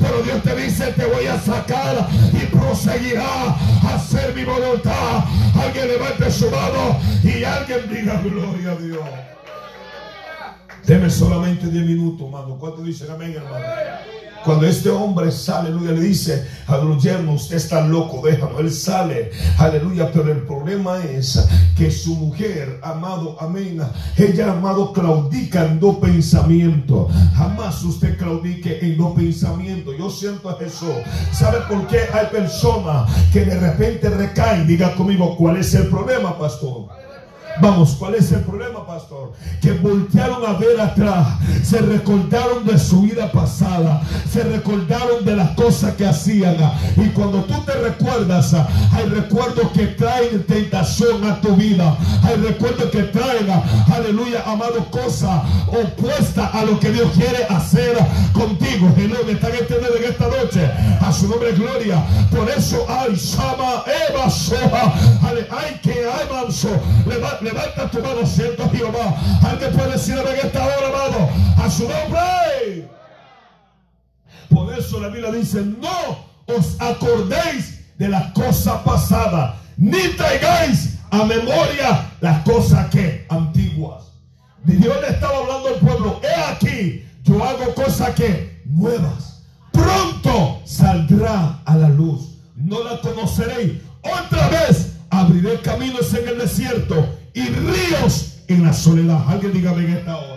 pero Dios te dice, te voy a sacar y proseguirá a hacer mi voluntad, alguien levante su mano y alguien diga gloria a Dios. Deme solamente 10 minutos, hermano. ¿Cuánto dicen amén, hermano? Cuando este hombre sale, aleluya, le dice a los yernos, usted está loco, déjalo. Él sale, aleluya. Pero el problema es que su mujer, amado, amén, ella, amado, claudica en dos pensamientos. Jamás usted claudique en dos pensamientos. Yo siento a Jesús. ¿Sabe por qué hay personas que de repente recaen? Diga conmigo, ¿cuál es el problema, pastor? Vamos, ¿cuál es el problema, pastor? Que voltearon a ver atrás, se recordaron de su vida pasada, se recordaron de las cosas que hacían. Y cuando tú te recuerdas, hay recuerdos que traen tentación a tu vida, hay recuerdos que traen, aleluya, amado, cosas opuestas a lo que Dios quiere hacer contigo. Me están entendiendo en esta noche. A su nombre, gloria. Por eso hay Sama Eva Soja. Hay que hay manso. Levanta tu mano, siento Jehová. Alguien puede decir en esta hora, amado, a su nombre. Por eso la Biblia dice, no os acordéis de las cosas pasadas, ni traigáis a memoria las cosas que antiguas. Dios le estaba hablando al pueblo, he aquí, yo hago cosas que nuevas. Pronto saldrá a la luz. No la conoceréis. Otra vez abriré caminos en el desierto y ríos en la soledad. Alguien dígame en esta hora.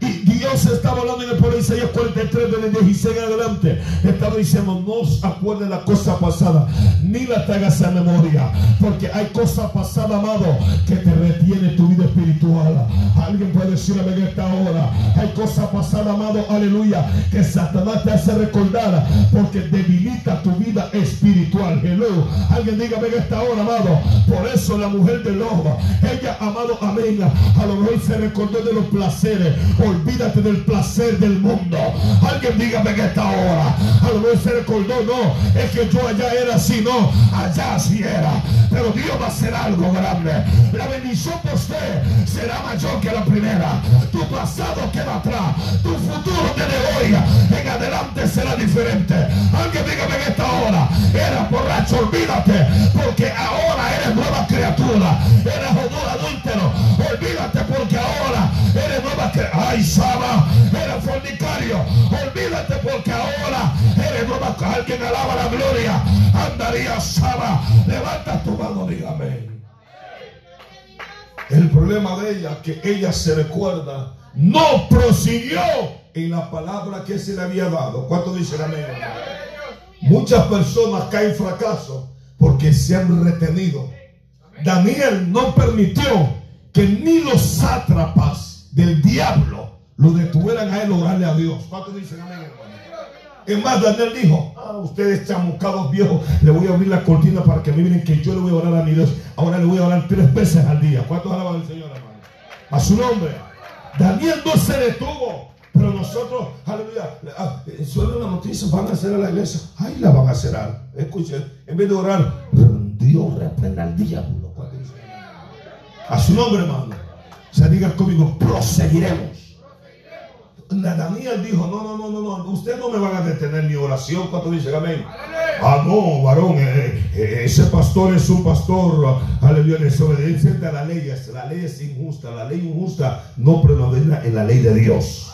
Y Dios estaba hablando en el pueblo de Isaías 43, de 16 en adelante. Estaba diciendo, no os acuerden la cosa pasada, ni la traigas a memoria. Porque hay cosas pasadas, amado, que te retiene tu vida espiritual. Alguien puede decirme en esta hora. Hay cosas pasadas, amado, aleluya, que Satanás te hace recordar porque debilita tu vida espiritual. Hello. Alguien dígame en esta hora, amado. Por eso la mujer de lobo, ella, amado, amén, a lo mejor se recordó de los placeres olvídate del placer del mundo. Alguien dígame en esta hora. A lo mejor se recordó, no, es que yo allá era así, no, allá así era. Pero Dios va a hacer algo grande. La bendición por usted será mayor que la primera. Tu pasado queda atrás. Tu futuro desde hoy en adelante será diferente. Alguien dígame en esta hora. Era borracho, olvídate. Porque ahora eres nueva criatura. Eres adúltero. Olvídate porque ahora eres nueva criatura. Ay, Saba, era fornicario. Olvídate porque ahora eres nueva. Alguien alaba la gloria. Andaría Saba. Levanta tu mano, dígame. El problema de ella, que ella se recuerda, no prosiguió en la palabra que se le había dado. ¿Cuánto dicen amén? Muchas personas caen fracaso porque se han retenido. Daniel no permitió que ni los sátrapas del diablo lo detuvieran a él orarle a Dios. ¿Cuántos dicen amén, hermano? Es más, Daniel dijo, ah, ustedes chamucados viejos, le voy a abrir la cortina para que miren que yo le voy a orar a mi Dios. Ahora le voy a orar tres veces al día. ¿Cuántos alaban al Señor, hermano? A su nombre. Daniel no se detuvo. Pero nosotros, aleluya, ah, eh, suena la noticia, van a hacer a la iglesia. Ahí la van a cerrar. Escuchen, en vez de orar, Dios reprenda al diablo. A su nombre, hermano. Se diga conmigo, proseguiremos. Daniel dijo, no, no, no, no, no, ustedes no me van a detener mi oración. ¿Cuánto dice amén? Ah, no, varón, eh, eh, ese pastor es un pastor, aleluya, desobediente a la ley. La ley es injusta, la ley injusta no predomina en la ley de Dios.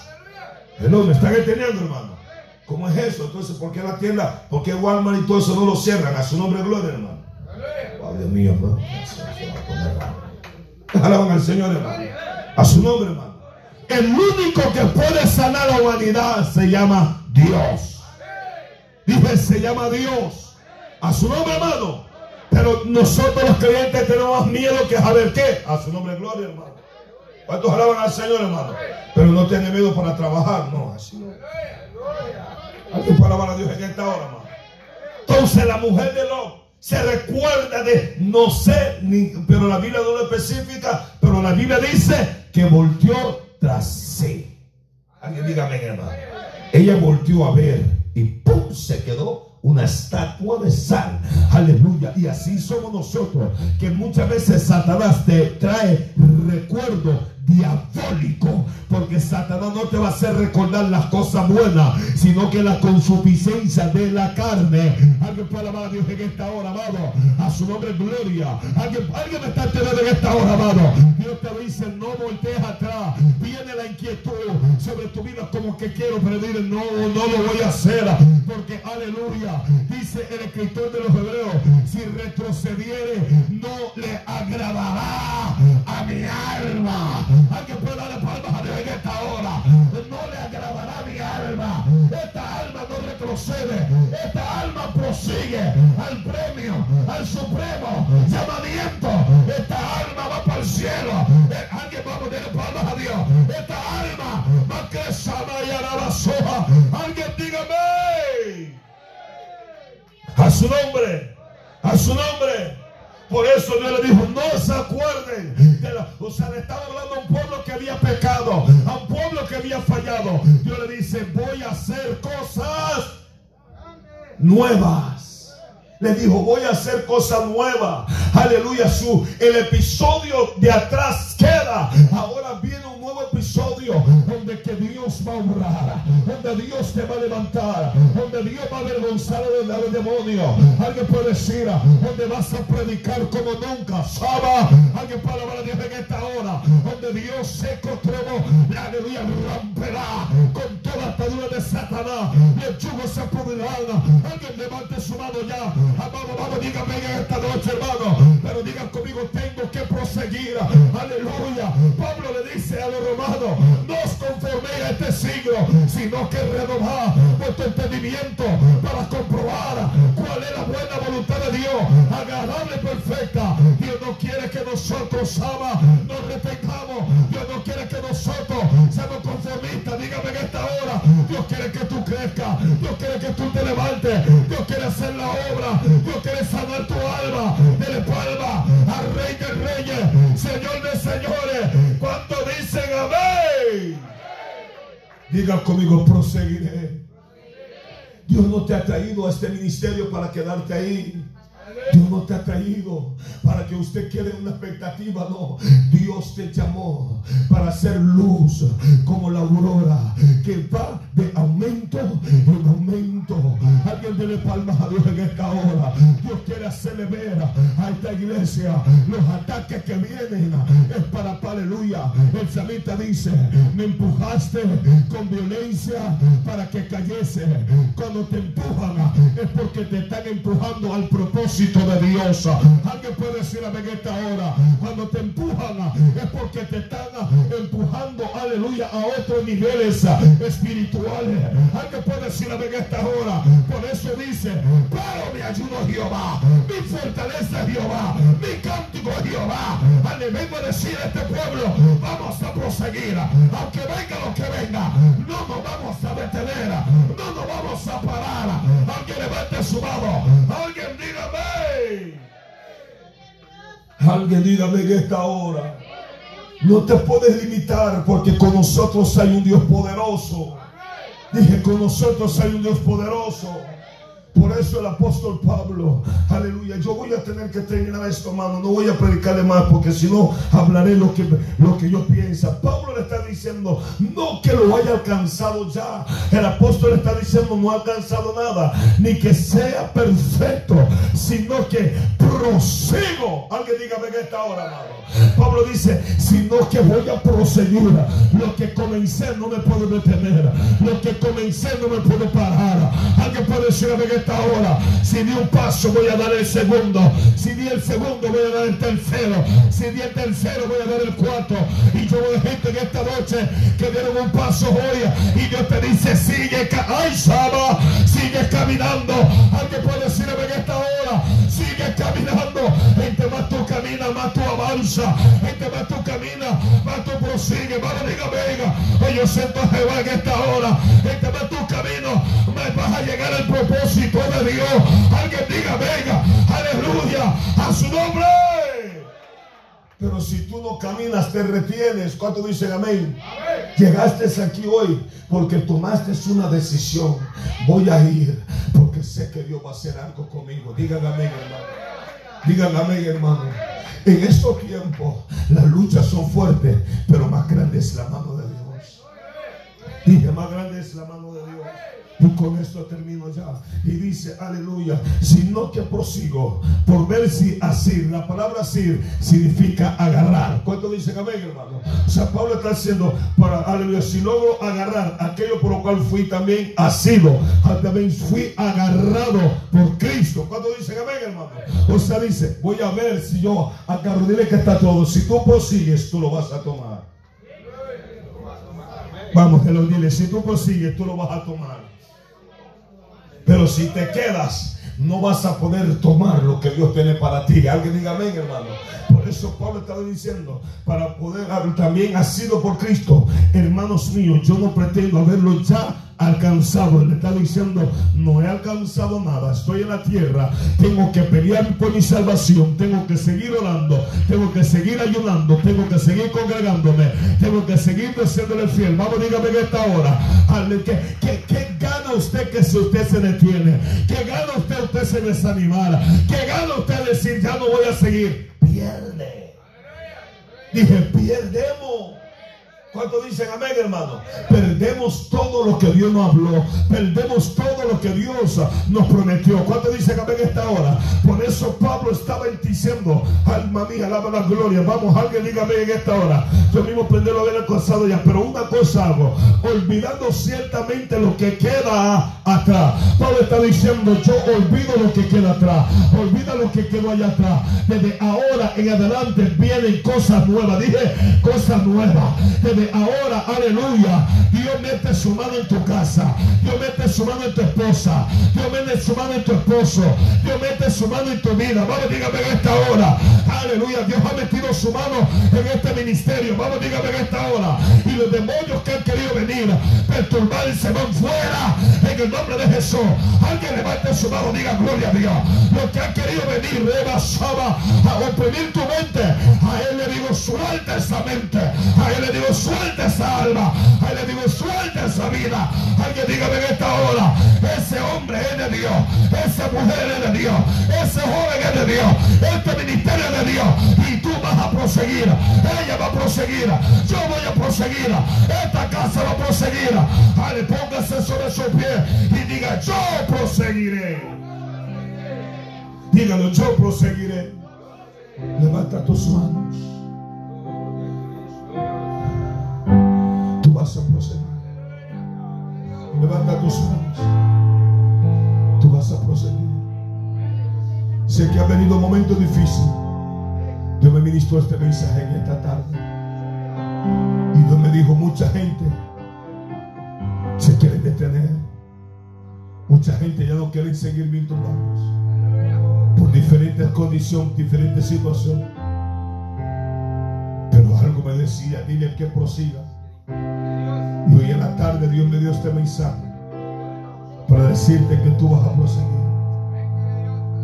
No, me están entendiendo, hermano. ¿Cómo es eso? Entonces, ¿por qué la tienda? ¿Por qué Walmart y todo eso no lo cierran? A su nombre, gloria, hermano. Oh, Dios mío, hermano. Alaban al Señor, hermano. A su nombre, hermano. El único que puede sanar la humanidad se llama Dios. Dije, se llama Dios. A su nombre, hermano. Pero nosotros los creyentes tenemos miedo que saber qué. A su nombre, gloria, hermano. ¿Cuántos alaban al Señor, hermano? Pero no tiene miedo para trabajar. No, así no. Alguien puede alabar a Dios en esta hora, hermano. Entonces la mujer de Lot se recuerda de no sé, ni, pero la Biblia no lo especifica, pero la Biblia dice que volteó tras sí. Alguien dígame, hermano. Ella volteó a ver y ¡pum! se quedó una estatua de sal. Aleluya. Y así somos nosotros, que muchas veces Satanás te trae recuerdo diabólico. Porque Satanás no te va a hacer recordar las cosas buenas, sino que la consuficiencia de la carne. Alguien puede amar a Dios en esta hora, amado. A su nombre gloria. Alguien, alguien me está entendiendo en esta hora, amado. Dios te dice, no voltees atrás. Viene la inquietud sobre tu vida como que quiero, pero no, no lo voy a hacer. Porque, aleluya, dice el escritor de los hebreos, si retrocediere, no le agradará a mi alma. Alguien puede darle palmas a Dios en esta hora. No le agradará mi alma. Esta alma no retrocede. Esta alma prosigue al premio, al supremo llamamiento. Esta alma va para el cielo. Eh, alguien va a poner palmas a Dios. Esta alma va a crecer y la soja. Alguien dígame. A su nombre. A su nombre. Por eso Dios le dijo, no se acuerden. O sea, le estaba hablando a un pueblo que había pecado, a un pueblo que había fallado. Dios le dice, voy a hacer cosas nuevas. Le dijo, voy a hacer cosas nuevas. Aleluya. Su, el episodio de atrás queda. Ahora viene un episodio donde que Dios va a obrar, donde Dios te va a levantar, donde Dios va a avergonzar al demonio. Alguien puede decir, donde vas a predicar como nunca. Saba, alguien puede hablar a Dios en esta hora, donde Dios seco trono, la aleluya romperá con toda atadura de Satanás y el yugo se apoderará. Alguien levante su mano ya. Vamos, vamos, dígame en esta noche, hermano. Pero digan conmigo, tengo que proseguir. Aleluya. Pablo le dice a los romanos, no os conforméis a este siglo, sino que renovar vuestro entendimiento para comprobar cuál es la buena voluntad de Dios, agradable y perfecta. Dios no quiere que nosotros, ama, nos retengamos. Dios no quiere que nosotros seamos conformistas. Dígame en esta hora, Dios quiere que tú crezcas. Dios quiere que tú te levantes. Dios quiere hacer la obra. Dios quiere sanar tu alma. Dele palma al Rey de Reyes, Señor de Señores. ¿Cuánto dicen amén? Diga conmigo, proseguiré. Dios no te ha traído a este ministerio para quedarte ahí. Dios no te ha traído para que usted quede una expectativa, no. Dios te llamó para hacer luz como la aurora que va de aumento en aumento. Alguien dele palmas a Dios en esta hora. Dios quiere hacerle ver a esta iglesia los ataques que vienen. Es para aleluya. El salita dice, me empujaste con violencia para que cayese. Cuando te empujan es porque te están empujando al propósito de Dios. Alguien puede decir a en esta hora, cuando te empujan es porque te están empujando, aleluya, a otros niveles espirituales. Alguien puede decir a en esta hora, eso dice, pero me ayudo Jehová, mi fortaleza Jehová, mi cántico Jehová. Al vengo a decir este pueblo, vamos a proseguir, aunque venga lo que venga, no nos vamos a detener, no nos vamos a parar. Alguien levante su mano, alguien dígame. Alguien dígame en esta hora. No te puedes limitar porque con nosotros hay un Dios poderoso. Dije, con nosotros hay un Dios poderoso. Por eso el apóstol Pablo, aleluya, yo voy a tener que terminar esto, mano. No voy a predicarle más porque si no hablaré lo que, lo que yo pienso. Pablo le está diciendo, no que lo haya alcanzado ya. El apóstol le está diciendo, no ha alcanzado nada, ni que sea perfecto, sino que prosigo. Alguien dígame en esta hora. Pablo dice, sino que voy a proseguir. Lo que comencé no me puedo detener. Lo que comencé no me puedo parar. Alguien puede decirme en esta ahora. Si di un paso, voy a dar el segundo. Si di el segundo, voy a dar el tercero. Si di el tercero, voy a dar el cuarto. Y yo veo gente en esta noche que dieron un paso hoy. Y Dios te dice, sigue, ay, Saba, sigue caminando. Alguien puede más tú avanza. Entre más tú caminas, más tú prosigue. Vamos, diga, venga. Hoy yo siento a Jehová en esta hora. Entre más tú caminas, más vas a llegar al propósito de Dios. Alguien diga, venga, aleluya, a su nombre. Pero si tú no caminas, te retienes. ¿Cuánto dicen amén? Llegaste aquí hoy porque tomaste una decisión. Voy a ir porque sé que Dios va a hacer algo conmigo. Díganme amén, hermano. Díganme amén, hermano. En estos tiempos las luchas son fuertes, pero más grande es la mano de Dios. Dije, más grande es la mano de Dios. Y con esto termino ya. Y dice, aleluya, sino que prosigo por ver si asir. La palabra asir significa agarrar. ¿Cuánto dicen amén, hermano? O sea, Pablo está diciendo, para, aleluya, si logro agarrar aquello por lo cual fui también asido, también fui agarrado por Cristo. ¿Cuánto dicen amén, hermano? O sea, dice, voy a ver si yo agarro, dile que está todo. Si tú prosigues, tú lo vas a tomar. Vamos, que lo dile, si tú prosigues, tú lo vas a tomar. Pero si te quedas, no vas a poder tomar lo que Dios tiene para ti. Alguien diga amén, hermano. Por eso Pablo estaba diciendo, para poder, también ha sido por Cristo. Hermanos míos, yo no pretendo haberlo ya alcanzado. Él está diciendo, no he alcanzado nada, estoy en la tierra, tengo que pelear por mi salvación, tengo que seguir orando, tengo que seguir ayunando, tengo que seguir congregándome, tengo que seguir siéndole fiel. Vamos, dígame en esta hora, ¿qué, qué, qué gana usted que si usted se detiene? ¿Qué gana usted se desanimara? ¿Qué gana usted decir, ya no voy a seguir? Pierde. Dije, pierdemos. ¿Cuánto dicen amén, hermano? Perdemos todo lo que Dios nos habló. Perdemos todo lo que Dios nos prometió. ¿Cuánto dicen amén esta hora? Por eso Pablo estaba diciendo, alma mía, alaba la gloria. Vamos, alguien diga amén en esta hora. Yo mismo aprendí lo haber alcanzado ya. Pero una cosa hago, olvidando ciertamente lo que queda atrás. Pablo está diciendo, yo olvido lo que queda atrás. Olvida lo que quedó allá atrás. Desde ahora en adelante vienen cosas nuevas. Dije, cosas nuevas. Desde ahora, aleluya, Dios mete su mano en tu casa, Dios mete su mano en tu esposa, Dios mete su mano en tu esposo, Dios mete su mano en tu vida. Vamos, dígame en esta hora, aleluya, Dios ha metido su mano en este ministerio. Vamos, dígame en esta hora. Y los demonios que han querido venir, perturbar se van fuera en el nombre de Jesús. Alguien levante su mano, diga gloria a Dios. Los que han querido venir, rebasaba a oprimir tu mente, a él le digo, suelta esa mente, a él le digo, suelta suelta esa alma. Le digo, suelta esa vida. Alguien dígame en esta hora, ese hombre es de Dios, esa mujer es de Dios, ese joven es de Dios, este ministerio es de Dios. Y tú vas a proseguir, ella va a proseguir, yo voy a proseguir, esta casa va a proseguir. Ale, póngase sobre su pie y diga, yo proseguiré. Dígalo, yo proseguiré. Levanta tus manos. Levanta tus manos. Tú vas a proseguir. Sé que ha venido un momento difícil. Dios me ministró este mensaje en esta tarde. Y Dios me dijo, mucha gente se quiere detener. Mucha gente ya no quiere seguir mis barrios. Por diferentes condiciones, diferentes situaciones. Pero algo me decía, dile que prosiga. Y hoy en la tarde Dios me dio este mensaje para decirte que tú vas a proseguir.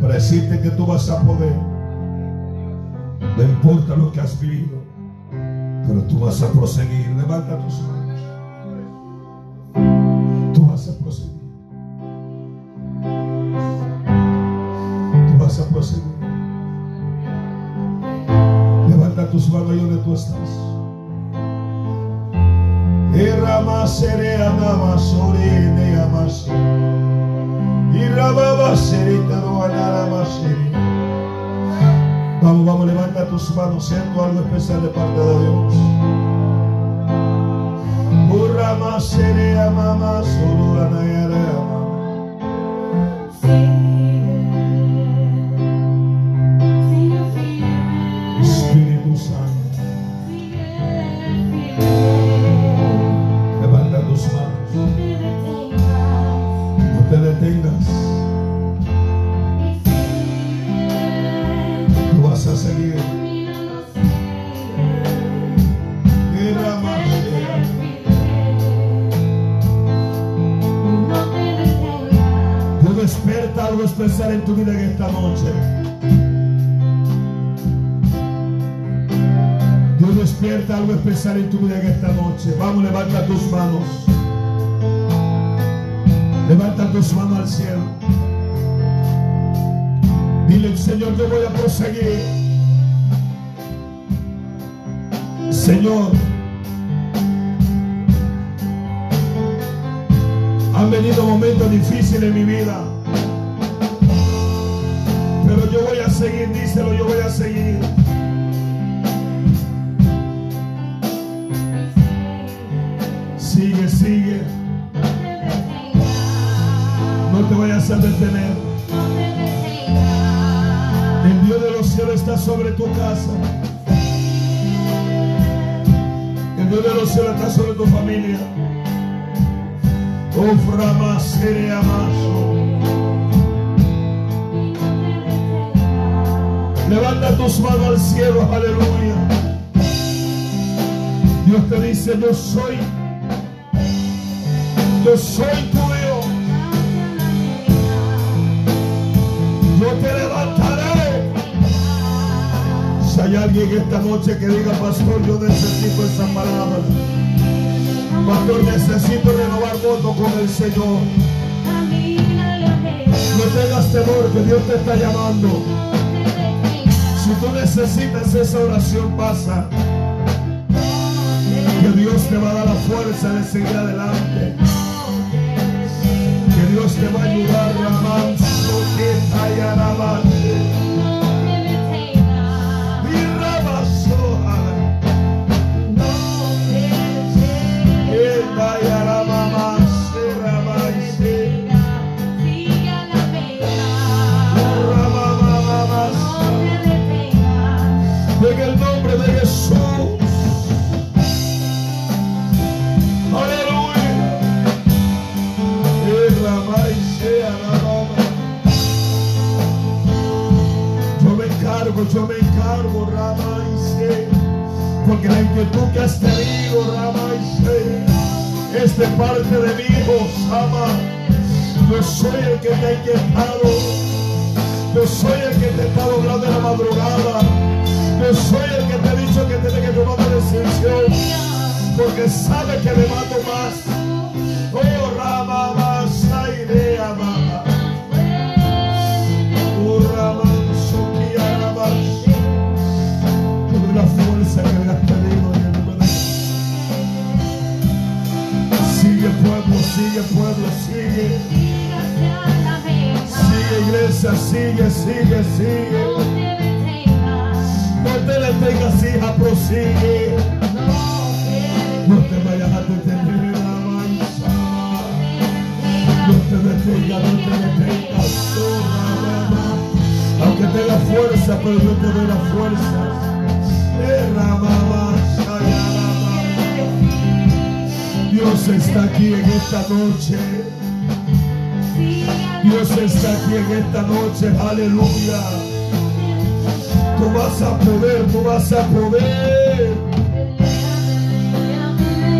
Para decirte que tú vas a poder. No importa lo que has vivido, pero tú vas a proseguir. Levanta tus manos. Tú vas a proseguir. Tú vas a proseguir. Levanta tus manos ahí donde tú estás. Irama sere anama sore ne amasi. Irababa sere taro anarama sere. Vamos, vamos, levanta tus manos, siento algo especial de parte de Dios. Urama sere amama suru anayara en tu vida en esta noche. Dios despierta algo especial en tu vida en esta noche. Vamos, levanta tus manos. Levanta tus manos al cielo. Dile, Señor, yo voy a proseguir. Señor, han venido momentos difíciles en mi vida. Yo voy a seguir, díselo, yo voy a seguir. Sigue, sigue. No te vayas a detener. El Dios de los cielos está sobre tu casa. El Dios de los cielos está sobre tu familia. Oh, frama sere amaso. Levanta tus manos al cielo, aleluya. Dios te dice, yo soy, yo soy tu Dios. Yo te levantaré. Si hay alguien esta noche que diga, pastor, yo necesito esa palabra. Pastor, necesito renovar voto con el Señor. No tengas temor que Dios te está llamando. Si tú necesitas esa oración, pasa. Que Dios te va a dar la fuerza de seguir adelante. Que Dios te va a ayudar, Ramán, que